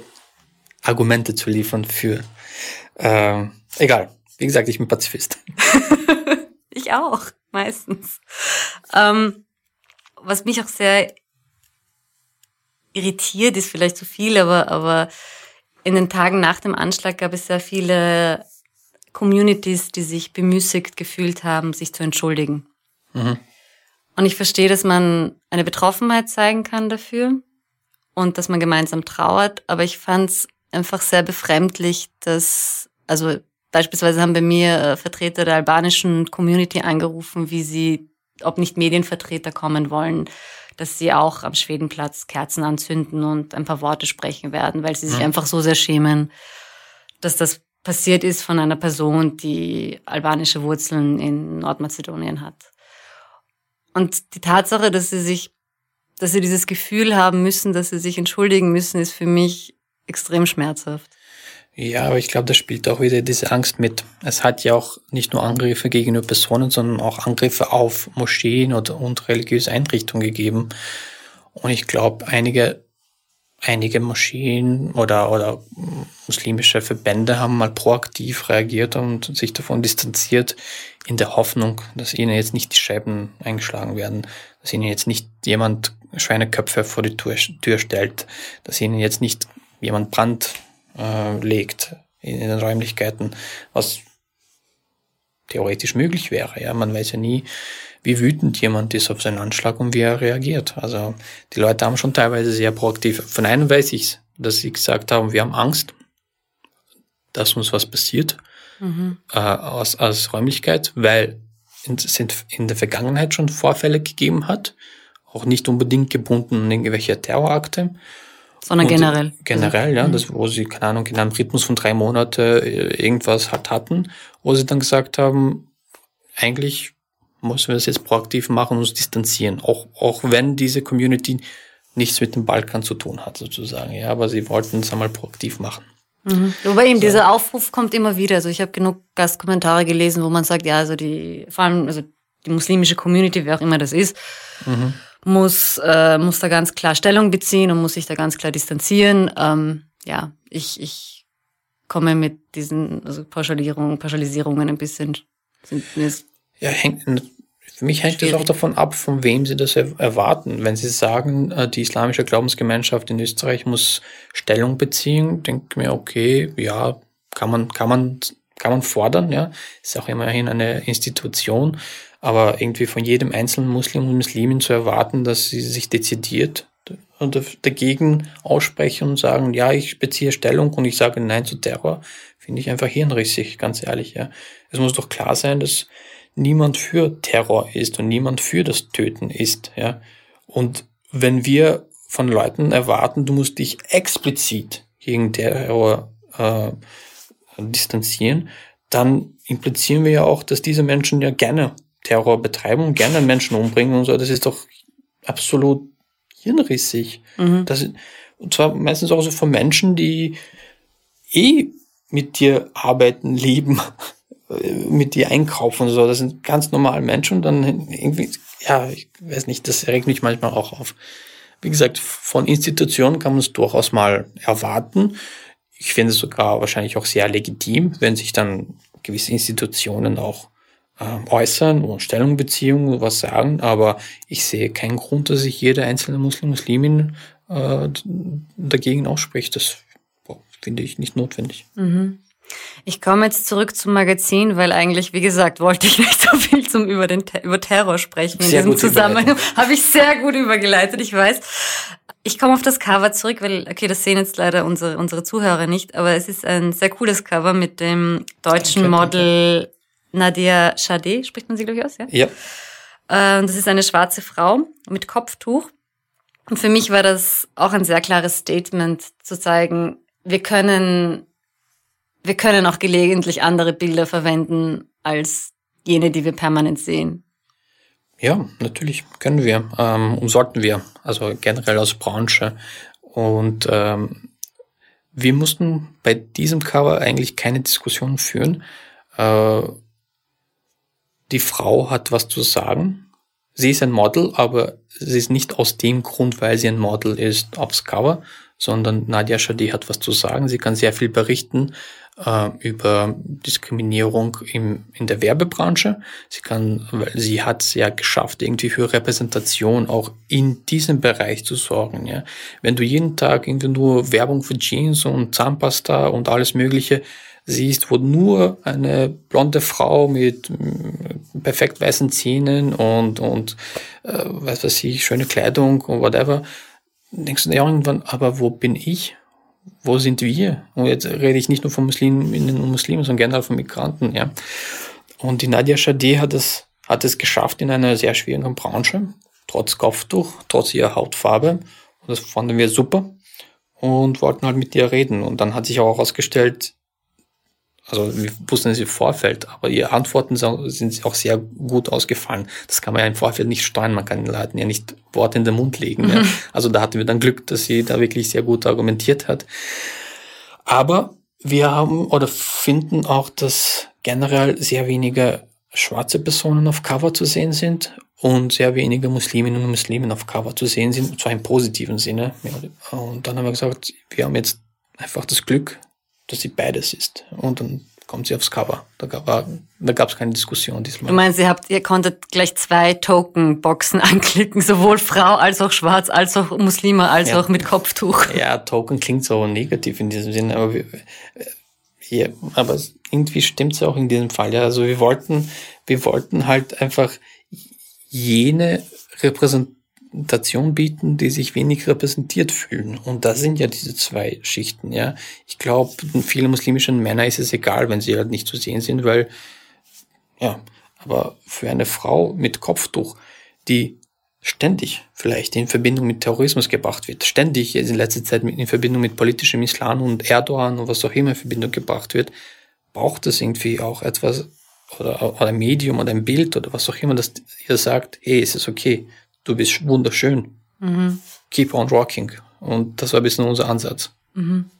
Argumente zu liefern für. Äh, egal. Wie gesagt, ich bin Pazifist. ich auch, meistens. Ähm, was mich auch sehr irritiert, ist vielleicht zu viel, aber, aber in den Tagen nach dem Anschlag gab es sehr viele Communities, die sich bemüßigt gefühlt haben, sich zu entschuldigen. Mhm. Und ich verstehe, dass man eine Betroffenheit zeigen kann dafür und dass man gemeinsam trauert, aber ich fand es einfach sehr befremdlich, dass, also beispielsweise haben bei mir äh, Vertreter der albanischen Community angerufen, wie sie, ob nicht Medienvertreter kommen wollen, dass sie auch am Schwedenplatz Kerzen anzünden und ein paar Worte sprechen werden, weil sie sich ja. einfach so sehr schämen, dass das passiert ist von einer Person, die albanische Wurzeln in Nordmazedonien hat. Und die Tatsache, dass sie sich, dass sie dieses Gefühl haben müssen, dass sie sich entschuldigen müssen, ist für mich extrem schmerzhaft. Ja, aber ich glaube, da spielt auch wieder diese Angst mit. Es hat ja auch nicht nur Angriffe gegenüber Personen, sondern auch Angriffe auf Moscheen oder, und religiöse Einrichtungen gegeben. Und ich glaube, einige einige Moscheen oder, oder muslimische Verbände haben mal proaktiv reagiert und sich davon distanziert, in der Hoffnung, dass ihnen jetzt nicht die Scheiben eingeschlagen werden, dass ihnen jetzt nicht jemand Schweineköpfe vor die Tür, Tür stellt, dass ihnen jetzt nicht jemand Brand äh, legt in, in den Räumlichkeiten, was theoretisch möglich wäre. Ja, man weiß ja nie, wie wütend jemand ist auf seinen Anschlag und wie er reagiert. Also die Leute haben schon teilweise sehr proaktiv. Von einem weiß ich dass sie gesagt haben, wir haben Angst, dass uns was passiert mhm. äh, aus, aus Räumlichkeit, weil es in der Vergangenheit schon Vorfälle gegeben hat, auch nicht unbedingt gebunden an irgendwelche Terrorakte. Sondern und generell. Generell, ja, mhm. das, wo sie, keine Ahnung, in einem Rhythmus von drei Monate äh, irgendwas halt hatten, wo sie dann gesagt haben, eigentlich müssen wir das jetzt proaktiv machen und uns distanzieren. Auch, auch wenn diese Community nichts mit dem Balkan zu tun hat, sozusagen. Ja, aber sie wollten es einmal proaktiv machen. Mhm. Wobei eben so. dieser Aufruf kommt immer wieder. Also ich habe genug Gastkommentare gelesen, wo man sagt, ja, also die, vor allem, also die muslimische Community, wer auch immer das ist, mhm. muss, äh, muss da ganz klar Stellung beziehen und muss sich da ganz klar distanzieren. Ähm, ja, ich, ich komme mit diesen also Pauschalierungen, Pauschalisierungen ein bisschen sind, ja, hängt, für mich hängt es auch davon ab, von wem Sie das erwarten. Wenn Sie sagen, äh, die islamische Glaubensgemeinschaft in Österreich muss Stellung beziehen, denke ich mir, okay, ja, kann man, kann man, kann man fordern, ja. Ist auch immerhin eine Institution. Aber irgendwie von jedem einzelnen Muslim und Muslimin zu erwarten, dass sie sich dezidiert dagegen aussprechen und sagen, ja, ich beziehe Stellung und ich sage Nein zu Terror, finde ich einfach hirnrissig, ganz ehrlich, ja. Es muss doch klar sein, dass niemand für Terror ist und niemand für das Töten ist, ja. Und wenn wir von Leuten erwarten, du musst dich explizit gegen Terror äh, distanzieren, dann implizieren wir ja auch, dass diese Menschen ja gerne Terror betreiben und gerne Menschen umbringen und so. Das ist doch absolut hirnrissig. Mhm. Das, und zwar meistens auch so von Menschen, die eh mit dir arbeiten, leben mit dir einkaufen und so. Das sind ganz normale Menschen und dann irgendwie, ja, ich weiß nicht, das regt mich manchmal auch auf. Wie gesagt, von Institutionen kann man es durchaus mal erwarten. Ich finde es sogar wahrscheinlich auch sehr legitim, wenn sich dann gewisse Institutionen auch äh, äußern und Stellung beziehen und was sagen. Aber ich sehe keinen Grund, dass sich jeder einzelne Muslim, Muslimin äh, dagegen ausspricht. Das finde ich nicht notwendig. Mhm. Ich komme jetzt zurück zum Magazin, weil eigentlich, wie gesagt, wollte ich nicht so viel zum über den über Terror sprechen. In sehr diesem Zusammenhang habe ich sehr gut übergeleitet, ich weiß. Ich komme auf das Cover zurück, weil, okay, das sehen jetzt leider unsere, unsere Zuhörer nicht, aber es ist ein sehr cooles Cover mit dem deutschen Model Nadia Chade, spricht man sie, glaube ich, aus, ja? Ja. Äh, und das ist eine schwarze Frau mit Kopftuch. Und für mich war das auch ein sehr klares Statement zu zeigen, wir können wir können auch gelegentlich andere Bilder verwenden als jene, die wir permanent sehen. Ja, natürlich können wir ähm, und sollten wir, also generell als Branche. Und ähm, wir mussten bei diesem Cover eigentlich keine Diskussion führen. Äh, die Frau hat was zu sagen. Sie ist ein Model, aber sie ist nicht aus dem Grund, weil sie ein Model ist, aufs Cover, sondern Nadia Shadi hat was zu sagen. Sie kann sehr viel berichten äh, über Diskriminierung im, in der Werbebranche. Sie kann, weil sie hat es ja geschafft, irgendwie für Repräsentation auch in diesem Bereich zu sorgen. Ja. Wenn du jeden Tag irgendwie nur Werbung für Jeans und Zahnpasta und alles Mögliche siehst, wo nur eine blonde Frau mit mm, perfekt weißen Zähnen und, und äh, was weiß ich, schöne Kleidung und whatever, denkst du dir irgendwann, aber wo bin ich? Wo sind wir? Und jetzt rede ich nicht nur von Musliminnen und Muslimen, sondern generell von Migranten, ja. Und die Nadia Shadeh hat es, hat es geschafft in einer sehr schwierigen Branche, trotz Kopftuch, trotz ihrer Hautfarbe. Und das fanden wir super und wollten halt mit ihr reden. Und dann hat sich auch herausgestellt, also wir wussten es im Vorfeld, aber ihre Antworten sind auch sehr gut ausgefallen. Das kann man ja im Vorfeld nicht steuern, man kann den Leuten ja nicht Worte in den Mund legen. Mhm. Ja. Also da hatten wir dann Glück, dass sie da wirklich sehr gut argumentiert hat. Aber wir haben oder finden auch, dass generell sehr wenige schwarze Personen auf Cover zu sehen sind und sehr wenige Musliminnen und Muslimen auf Cover zu sehen sind, und zwar im positiven Sinne. Und dann haben wir gesagt, wir haben jetzt einfach das Glück, dass sie beides ist. Und dann kommt sie aufs Cover. Da gab da gab's keine Diskussion diesmal. Du meinst, ihr habt, ihr konntet gleich zwei Token-Boxen anklicken, sowohl Frau als auch Schwarz, als auch Muslime, als ja. auch mit Kopftuch. Ja, Token klingt so negativ in diesem Sinne, aber wir, ja, aber irgendwie stimmt es auch in diesem Fall. Ja, also wir wollten, wir wollten halt einfach jene Repräsentation bieten, die sich wenig repräsentiert fühlen. Und da sind ja diese zwei Schichten, ja. Ich glaube, vielen muslimischen Männer ist es egal, wenn sie halt nicht zu sehen sind, weil, ja, aber für eine Frau mit Kopftuch, die ständig vielleicht in Verbindung mit Terrorismus gebracht wird, ständig in letzter Zeit in Verbindung mit politischem Islam und Erdogan und was auch immer in Verbindung gebracht wird, braucht es irgendwie auch etwas oder, oder ein Medium oder ein Bild oder was auch immer, dass ihr sagt, hey, es ist okay, du bist wunderschön, mhm. keep on rocking. Und das war ein bisschen unser Ansatz. Mhm.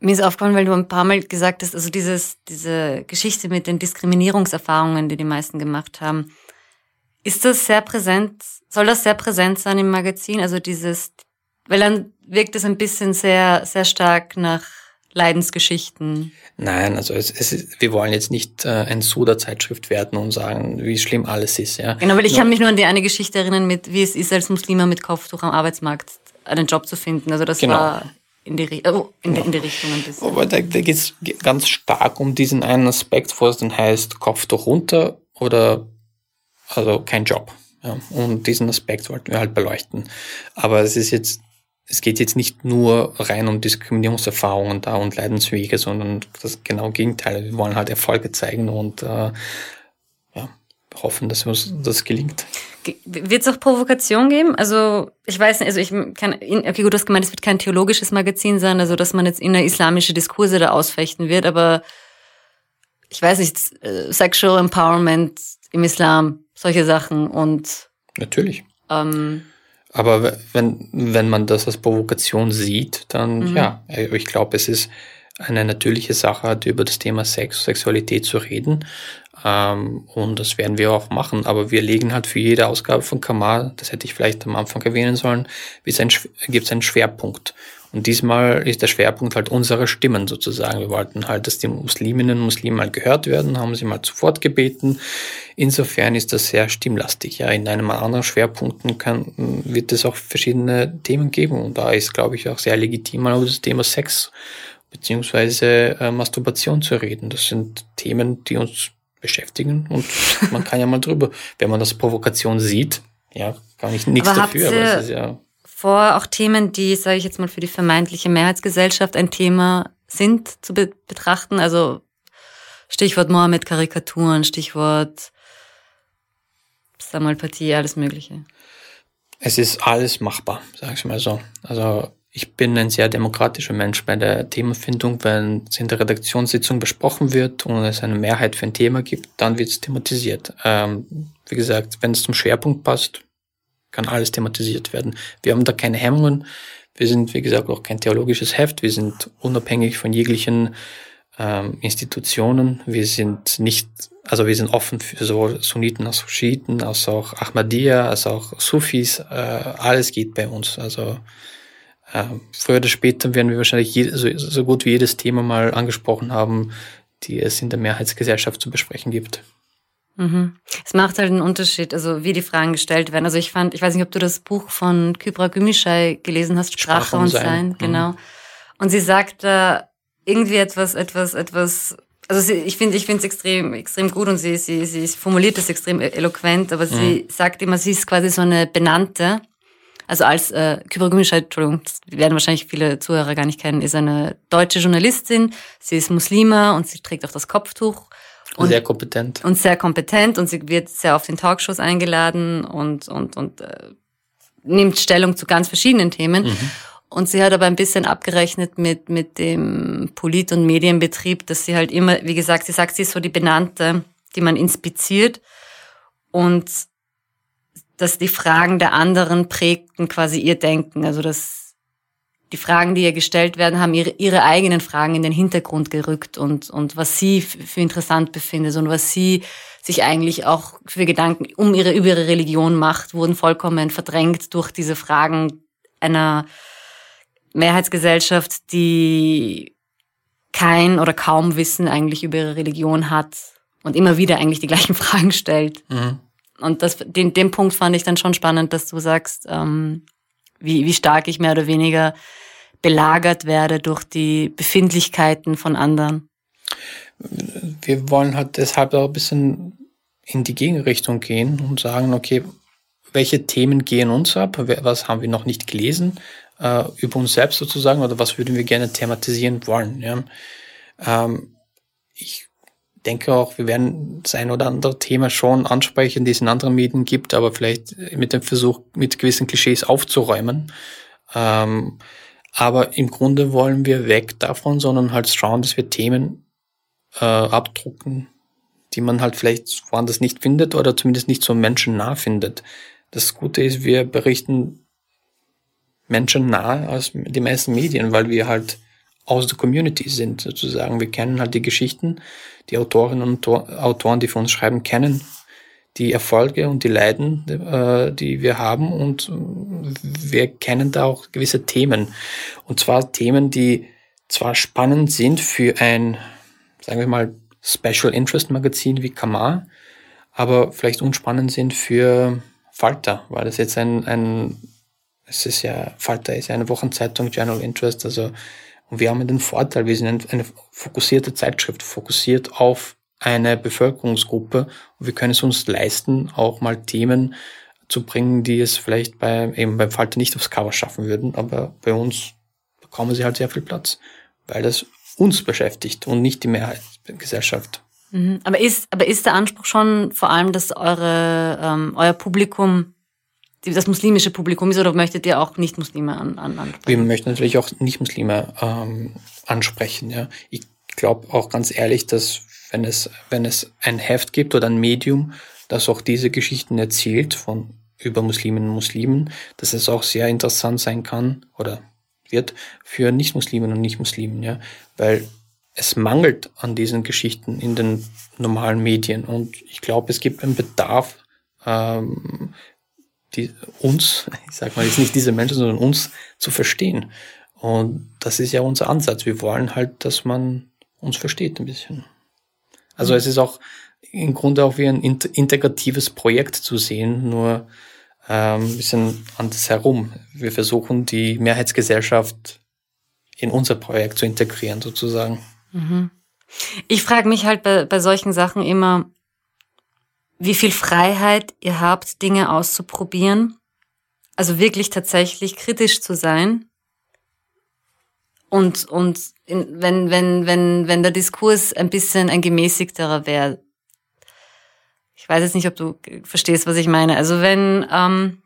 Mir ist aufgefallen, weil du ein paar Mal gesagt hast, also dieses, diese Geschichte mit den Diskriminierungserfahrungen, die die meisten gemacht haben, ist das sehr präsent, soll das sehr präsent sein im Magazin? Also dieses, weil dann wirkt es ein bisschen sehr, sehr stark nach Leidensgeschichten. Nein, also es, es ist, wir wollen jetzt nicht äh, ein Suda-Zeitschrift werden und sagen, wie schlimm alles ist. Ja. Genau, weil ich kann mich nur an die eine Geschichte erinnern, mit wie es ist, als Muslima mit Kopftuch am Arbeitsmarkt einen Job zu finden. Also das genau. war in die, oh, in, genau. in die Richtung ein bisschen. Aber da, da geht es ganz stark um diesen einen Aspekt, wo es dann heißt, Kopftuch runter oder also kein Job. Ja. Und diesen Aspekt wollten wir halt beleuchten. Aber es ist jetzt es geht jetzt nicht nur rein um Diskriminierungserfahrungen da und Leidenswege, sondern das genaue Gegenteil. Wir wollen halt Erfolge zeigen und äh, ja, hoffen, dass uns das gelingt. Wird es auch Provokation geben? Also ich weiß nicht, also ich kann, okay gut, du hast gemeint, es wird kein theologisches Magazin sein, also dass man jetzt in der islamische Diskurse da ausfechten wird, aber ich weiß nicht, äh, Sexual Empowerment im Islam, solche Sachen und natürlich. Ähm, aber wenn, wenn man das als Provokation sieht, dann mhm. ja, ich glaube, es ist eine natürliche Sache, über das Thema Sex, Sexualität zu reden. Ähm, und das werden wir auch machen. Aber wir legen halt für jede Ausgabe von Kamal, das hätte ich vielleicht am Anfang erwähnen sollen, gibt es einen Schwerpunkt. Und diesmal ist der Schwerpunkt halt unsere Stimmen sozusagen. Wir wollten halt, dass die Musliminnen und Muslime mal gehört werden, haben sie mal sofort gebeten. Insofern ist das sehr stimmlastig. Ja, in einem anderen Schwerpunkten kann, wird es auch verschiedene Themen geben. Und da ist, glaube ich, auch sehr legitim, mal über das Thema Sex beziehungsweise äh, Masturbation zu reden. Das sind Themen, die uns beschäftigen und man kann ja mal drüber, wenn man das Provokation sieht, ja, kann ich nichts aber dafür, aber es ist ja vor, auch Themen, die, sage ich jetzt mal, für die vermeintliche Mehrheitsgesellschaft ein Thema sind, zu be betrachten. Also Stichwort Mohammed-Karikaturen, Stichwort Samuel-Partie, alles Mögliche. Es ist alles machbar, sage ich mal so. Also ich bin ein sehr demokratischer Mensch bei der Themenfindung. Wenn es in der Redaktionssitzung besprochen wird und es eine Mehrheit für ein Thema gibt, dann wird es thematisiert. Ähm, wie gesagt, wenn es zum Schwerpunkt passt, kann alles thematisiert werden. Wir haben da keine Hemmungen. Wir sind, wie gesagt, auch kein theologisches Heft. Wir sind unabhängig von jeglichen ähm, Institutionen. Wir sind nicht, also wir sind offen für sowohl Sunniten als auch Schiiten, als auch Ahmadiyya, als auch Sufis. Äh, alles geht bei uns. Also äh, früher oder später werden wir wahrscheinlich je, so, so gut wie jedes Thema mal angesprochen haben, die es in der Mehrheitsgesellschaft zu besprechen gibt. Mhm. Es macht halt einen Unterschied, also wie die Fragen gestellt werden. Also ich fand, ich weiß nicht, ob du das Buch von Kybra Gümüşay gelesen hast, Sprache, Sprache und Sein, Sein mhm. genau. Und sie sagt da irgendwie etwas, etwas, etwas, also sie, ich finde, ich finde es extrem, extrem gut und sie, sie, sie formuliert das extrem eloquent, aber mhm. sie sagt immer, sie ist quasi so eine Benannte. Also als äh, Kybra Gümüşay, Entschuldigung, das werden wahrscheinlich viele Zuhörer gar nicht kennen, ist eine deutsche Journalistin. Sie ist Muslima und sie trägt auch das Kopftuch und, sehr kompetent. Und sehr kompetent und sie wird sehr oft in Talkshows eingeladen und, und, und äh, nimmt Stellung zu ganz verschiedenen Themen. Mhm. Und sie hat aber ein bisschen abgerechnet mit, mit dem Polit- und Medienbetrieb, dass sie halt immer, wie gesagt, sie sagt, sie ist so die Benannte, die man inspiziert und dass die Fragen der anderen prägten quasi ihr Denken. Also dass die Fragen, die ihr gestellt werden, haben ihre, ihre eigenen Fragen in den Hintergrund gerückt und, und was sie für interessant befindet und was sie sich eigentlich auch für Gedanken um ihre, über ihre Religion macht, wurden vollkommen verdrängt durch diese Fragen einer Mehrheitsgesellschaft, die kein oder kaum Wissen eigentlich über ihre Religion hat und immer wieder eigentlich die gleichen Fragen stellt. Mhm. Und das, den, den Punkt fand ich dann schon spannend, dass du sagst, ähm, wie, wie stark ich mehr oder weniger belagert werde durch die Befindlichkeiten von anderen wir wollen halt deshalb auch ein bisschen in die Gegenrichtung gehen und sagen, okay, welche Themen gehen uns ab? Was haben wir noch nicht gelesen äh, über uns selbst sozusagen oder was würden wir gerne thematisieren wollen? Ja? Ähm, ich denke auch, wir werden das ein oder andere Thema schon ansprechen, die es in anderen Medien gibt, aber vielleicht mit dem Versuch, mit gewissen Klischees aufzuräumen. Ähm, aber im Grunde wollen wir weg davon, sondern halt schauen, dass wir Themen äh, abdrucken, die man halt vielleicht woanders nicht findet oder zumindest nicht so menschennah findet. Das Gute ist, wir berichten menschennah als die meisten Medien, weil wir halt aus der Community sind, sozusagen. Wir kennen halt die Geschichten, die Autorinnen und Autoren, die für uns schreiben, kennen die Erfolge und die Leiden, äh, die wir haben und wir kennen da auch gewisse Themen. Und zwar Themen, die zwar spannend sind für ein sagen wir mal, Special Interest Magazin wie Kamar, aber vielleicht unspannend sind für Falter, weil das jetzt ein, ein es ist ja, Falter ist ja eine Wochenzeitung, General Interest, also, und wir haben den Vorteil, wir sind eine fokussierte Zeitschrift, fokussiert auf eine Bevölkerungsgruppe und wir können es uns leisten, auch mal Themen zu bringen, die es vielleicht bei, eben beim Falter nicht aufs Cover schaffen würden, aber bei uns bekommen sie halt sehr viel Platz, weil das uns beschäftigt und nicht die Mehrheit der Gesellschaft. Mhm. Aber ist, aber ist der Anspruch schon vor allem, dass eure, ähm, euer Publikum das muslimische Publikum ist oder möchtet ihr auch Nicht-Muslime an, an, ansprechen? Wir möchten natürlich auch Nicht-Muslime ähm, ansprechen. Ja. Ich glaube auch ganz ehrlich, dass wenn es, wenn es ein Heft gibt oder ein Medium, das auch diese Geschichten erzählt von über Musliminnen und Muslimen, dass es auch sehr interessant sein kann oder wird für Nicht-Muslimen und Nicht-Muslimen, ja, weil es mangelt an diesen Geschichten in den normalen Medien und ich glaube, es gibt einen Bedarf, ähm, die, uns, ich sag mal jetzt nicht diese Menschen, sondern uns zu verstehen. Und das ist ja unser Ansatz. Wir wollen halt, dass man uns versteht ein bisschen. Also es ist auch im Grunde auch wie ein integratives Projekt zu sehen, nur ähm, ein bisschen anders herum. Wir versuchen die Mehrheitsgesellschaft in unser Projekt zu integrieren, sozusagen. Mhm. Ich frage mich halt bei, bei solchen Sachen immer, wie viel Freiheit ihr habt, Dinge auszuprobieren. Also wirklich tatsächlich kritisch zu sein. Und, und wenn, wenn, wenn, wenn der Diskurs ein bisschen ein gemäßigterer wäre, ich weiß jetzt nicht, ob du verstehst, was ich meine. Also wenn ähm,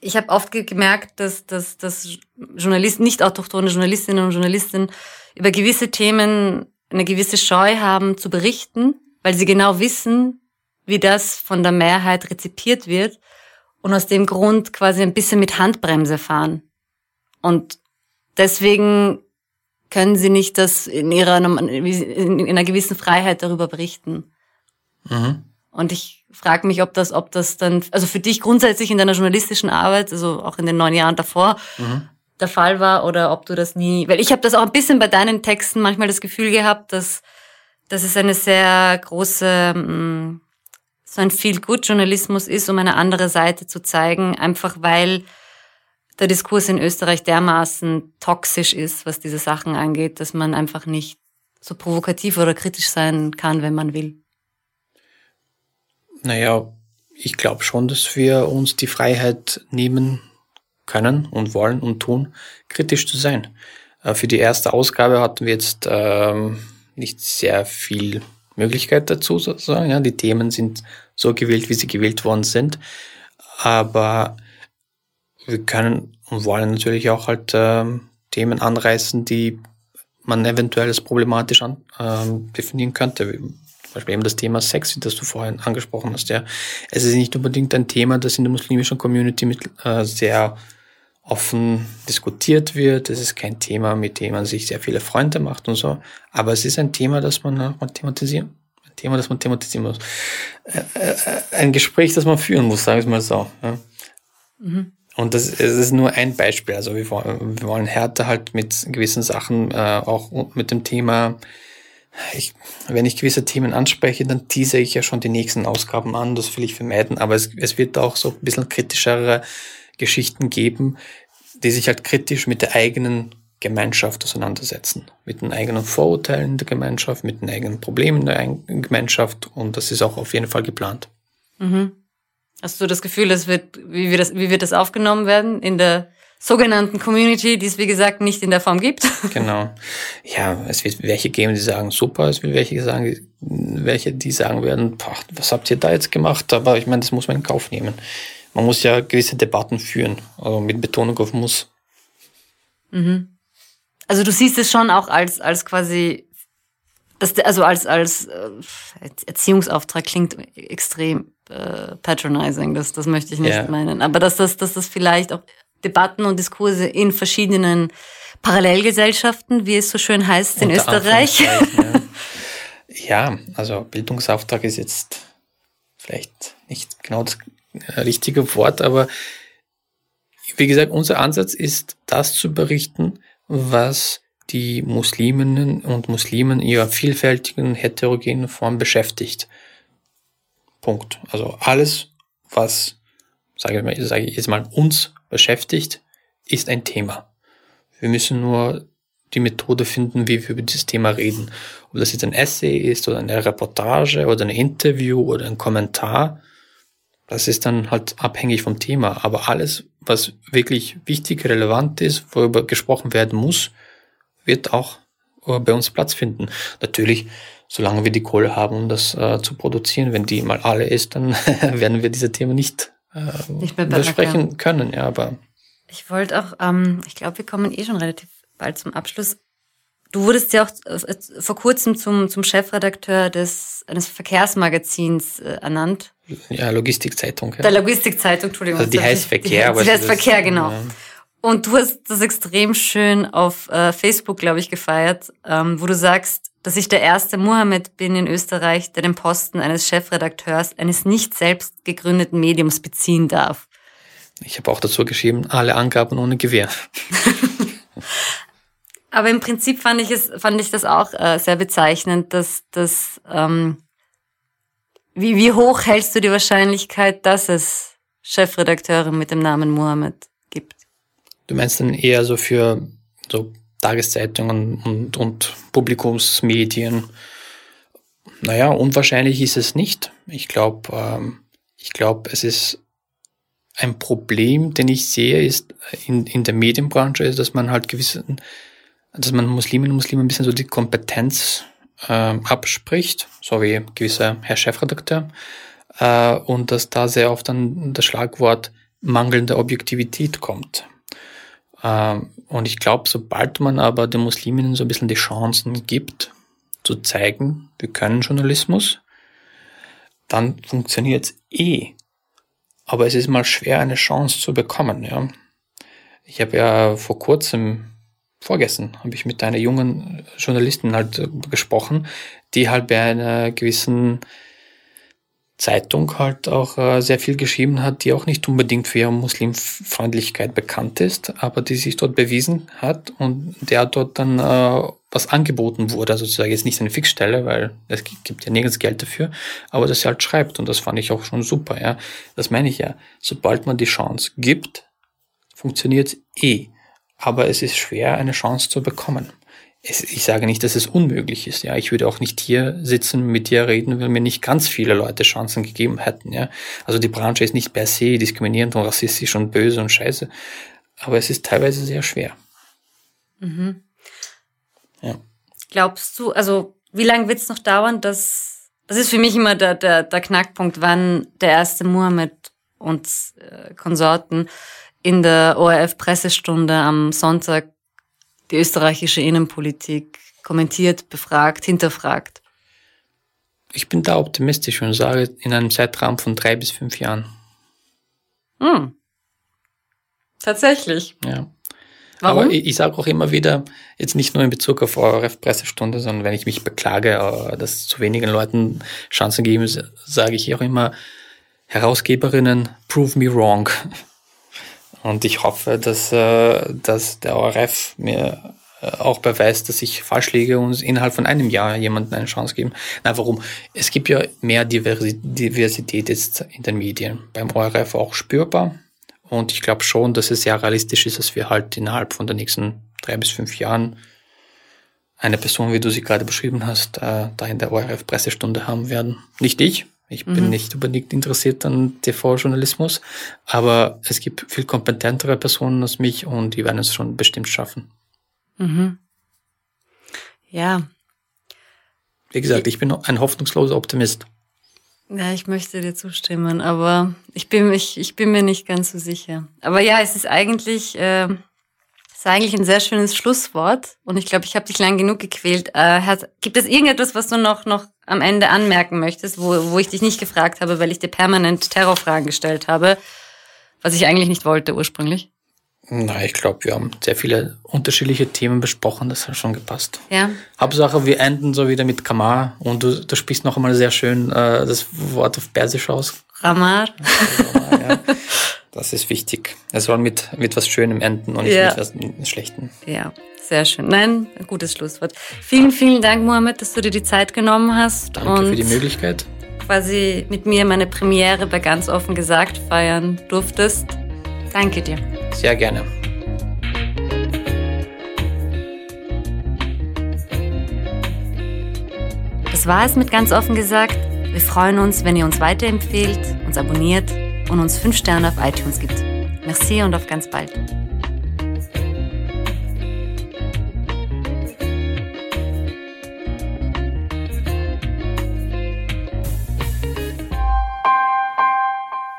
ich habe oft gemerkt, dass, dass, dass Journalisten, nicht autochtone Journalistinnen und Journalisten über gewisse Themen eine gewisse Scheu haben zu berichten, weil sie genau wissen, wie das von der Mehrheit rezipiert wird und aus dem Grund quasi ein bisschen mit Handbremse fahren. Und deswegen können sie nicht das in ihrer in einer gewissen Freiheit darüber berichten. Mhm. Und ich frage mich, ob das, ob das dann, also für dich grundsätzlich in deiner journalistischen Arbeit, also auch in den neun Jahren davor, mhm. der Fall war oder ob du das nie, weil ich habe das auch ein bisschen bei deinen Texten manchmal das Gefühl gehabt, dass, dass es eine sehr große, mm, so ein Feel-Good-Journalismus ist, um eine andere Seite zu zeigen, einfach weil der Diskurs in Österreich dermaßen toxisch ist, was diese Sachen angeht, dass man einfach nicht so provokativ oder kritisch sein kann, wenn man will. Naja, ich glaube schon, dass wir uns die Freiheit nehmen können und wollen und tun, kritisch zu sein. Äh, für die erste Ausgabe hatten wir jetzt ähm, nicht sehr viel Möglichkeit dazu, sozusagen. Ja, die Themen sind so gewählt, wie sie gewählt worden sind. Aber wir können und wollen natürlich auch halt ähm, Themen anreißen, die man eventuell als problematisch an, ähm, definieren könnte. Zum Beispiel eben das Thema Sex, das du vorhin angesprochen hast. Ja, es ist nicht unbedingt ein Thema, das in der muslimischen Community mit, äh, sehr offen diskutiert wird. Es ist kein Thema, mit dem man sich sehr viele Freunde macht und so. Aber es ist ein Thema, das man, man thematisieren, Thema, das man thematisieren muss. Äh, äh, ein Gespräch, das man führen muss, sagen wir es mal so. Ja. Mhm. Und das, das, ist nur ein Beispiel. Also wir wollen, wir wollen härter halt mit gewissen Sachen, äh, auch mit dem Thema, ich, wenn ich gewisse Themen anspreche, dann tease ich ja schon die nächsten Ausgaben an, das will ich vermeiden, aber es, es wird auch so ein bisschen kritischere Geschichten geben, die sich halt kritisch mit der eigenen Gemeinschaft auseinandersetzen. Mit den eigenen Vorurteilen der Gemeinschaft, mit den eigenen Problemen der Gemeinschaft und das ist auch auf jeden Fall geplant. Mhm. Hast du das Gefühl, es wird, wie, wird das, wie wird das aufgenommen werden in der sogenannten Community, die es wie gesagt nicht in der Form gibt? Genau. Ja, es wird welche geben, die sagen super, es wird welche sagen, welche, die sagen werden, was habt ihr da jetzt gemacht? Aber ich meine, das muss man in Kauf nehmen. Man muss ja gewisse Debatten führen, also mit Betonung auf muss. Mhm. Also du siehst es schon auch als, als quasi, das, also als, als äh, Erziehungsauftrag klingt extrem äh, patronizing, das, das möchte ich nicht ja. meinen. Aber dass das, dass das vielleicht auch Debatten und Diskurse in verschiedenen Parallelgesellschaften, wie es so schön heißt in Unter Österreich. Ja. ja, also Bildungsauftrag ist jetzt vielleicht nicht genau das richtige Wort, aber wie gesagt, unser Ansatz ist, das zu berichten, was die Musliminnen und Muslimen in ihrer vielfältigen, heterogenen Form beschäftigt. Punkt. Also alles, was, sage ich, mal, ich jetzt mal, uns beschäftigt, ist ein Thema. Wir müssen nur die Methode finden, wie wir über dieses Thema reden. Ob das jetzt ein Essay ist oder eine Reportage oder ein Interview oder ein Kommentar, das ist dann halt abhängig vom Thema. Aber alles, was wirklich wichtig, relevant ist, worüber gesprochen werden muss, wird auch bei uns Platz finden. Natürlich, solange wir die Kohle haben, um das äh, zu produzieren, wenn die mal alle ist, dann werden wir diese Themen nicht, äh, nicht mehr besprechen können. Ja, aber ich wollte auch, ähm, ich glaube, wir kommen eh schon relativ bald zum Abschluss. Du wurdest ja auch äh, vor kurzem zum, zum Chefredakteur des, eines Verkehrsmagazins äh, ernannt. Ja, Logistikzeitung. Ja. Der Logistikzeitung, Entschuldigung. Also die heißt Verkehr. Die, die heißt Verkehr, genau. Ja. Und du hast das extrem schön auf äh, Facebook, glaube ich, gefeiert, ähm, wo du sagst, dass ich der erste Mohammed bin in Österreich, der den Posten eines Chefredakteurs eines nicht selbst gegründeten Mediums beziehen darf. Ich habe auch dazu geschrieben, alle Angaben ohne Gewehr. Aber im Prinzip fand ich es, fand ich das auch äh, sehr bezeichnend, dass das ähm, wie, wie hoch hältst du die Wahrscheinlichkeit, dass es Chefredakteure mit dem Namen Mohammed? Du meinst dann eher so für so Tageszeitungen und, und Publikumsmedien? Naja, unwahrscheinlich ist es nicht. Ich glaube, ähm, ich glaube, es ist ein Problem, den ich sehe, ist in, in der Medienbranche, ist, dass man halt gewisse dass man Musliminnen und Muslimen ein bisschen so die Kompetenz äh, abspricht, so wie gewisser Herr Chefredakteur, äh, und dass da sehr oft dann das Schlagwort mangelnde Objektivität kommt. Äh, und ich glaube, sobald man aber den Musliminnen so ein bisschen die Chancen gibt, zu zeigen, wir können Journalismus, dann funktioniert es eh. Aber es ist mal schwer, eine Chance zu bekommen. Ja. Ich habe ja vor kurzem vorgestern habe ich mit einer jungen Journalistin halt äh, gesprochen, die halt bei einer gewissen Zeitung halt auch äh, sehr viel geschrieben hat, die auch nicht unbedingt für ihre Muslimfreundlichkeit bekannt ist, aber die sich dort bewiesen hat und der dort dann äh, was angeboten wurde, also sozusagen jetzt nicht eine Fixstelle, weil es gibt ja nirgends Geld dafür, aber dass sie halt schreibt und das fand ich auch schon super, ja. Das meine ich ja. Sobald man die Chance gibt, funktioniert eh aber es ist schwer, eine Chance zu bekommen. Es, ich sage nicht, dass es unmöglich ist. Ja, ich würde auch nicht hier sitzen, mit dir reden, wenn mir nicht ganz viele Leute Chancen gegeben hätten. Ja, also die Branche ist nicht per se diskriminierend und rassistisch und böse und scheiße, aber es ist teilweise sehr schwer. Mhm. Ja. Glaubst du, also wie lange wird es noch dauern, dass das ist für mich immer der, der, der Knackpunkt, wann der erste Mohammed und äh, Konsorten in der ORF-Pressestunde am Sonntag die österreichische Innenpolitik kommentiert, befragt, hinterfragt? Ich bin da optimistisch und sage in einem Zeitraum von drei bis fünf Jahren. Hm. Tatsächlich. Ja. Warum? Aber ich, ich sage auch immer wieder, jetzt nicht nur in Bezug auf eure Pressestunde, sondern wenn ich mich beklage, äh, dass zu wenigen Leuten Chancen geben, sage ich auch immer, Herausgeberinnen, prove me wrong. Und ich hoffe, dass, äh, dass der ORF mir äh, auch beweist, dass ich falsch liege und innerhalb von einem Jahr jemandem eine Chance geben. Na, warum? Es gibt ja mehr Diversität jetzt in den Medien. Beim ORF auch spürbar. Und ich glaube schon, dass es sehr realistisch ist, dass wir halt innerhalb von den nächsten drei bis fünf Jahren eine Person, wie du sie gerade beschrieben hast, äh, da in der ORF-Pressestunde haben werden. Nicht ich. Ich mhm. bin nicht unbedingt interessiert an TV-Journalismus, aber es gibt viel kompetentere Personen als mich und die werden es schon bestimmt schaffen. Mhm. Ja. Wie gesagt, ich bin ein hoffnungsloser Optimist. Ja, ich möchte dir zustimmen, aber ich bin, ich, ich bin mir nicht ganz so sicher. Aber ja, es ist eigentlich, äh, es ist eigentlich ein sehr schönes Schlusswort und ich glaube, ich habe dich lang genug gequält. Äh, gibt es irgendetwas, was du noch, noch am Ende anmerken möchtest, wo, wo ich dich nicht gefragt habe, weil ich dir permanent Terrorfragen gestellt habe, was ich eigentlich nicht wollte ursprünglich? Na, ich glaube, wir haben sehr viele unterschiedliche Themen besprochen, das hat schon gepasst. Ja. Hauptsache, wir enden so wieder mit Kamar und du, du sprichst noch einmal sehr schön äh, das Wort auf Persisch aus. Ramar. ja. Das ist wichtig. Es soll mit, mit was Schönem enden und nicht ja. mit was Schlechtem. Ja, sehr schön. Nein, ein gutes Schlusswort. Vielen, vielen Dank, Mohammed, dass du dir die Zeit genommen hast. Danke und für die Möglichkeit. Quasi mit mir meine Premiere bei ganz offen gesagt feiern durftest. Danke dir. Sehr gerne. Das war es mit ganz offen gesagt. Wir freuen uns, wenn ihr uns weiterempfehlt, uns abonniert und uns 5 Sterne auf iTunes gibt. Merci und auf ganz bald.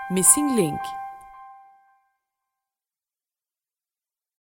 Missing Link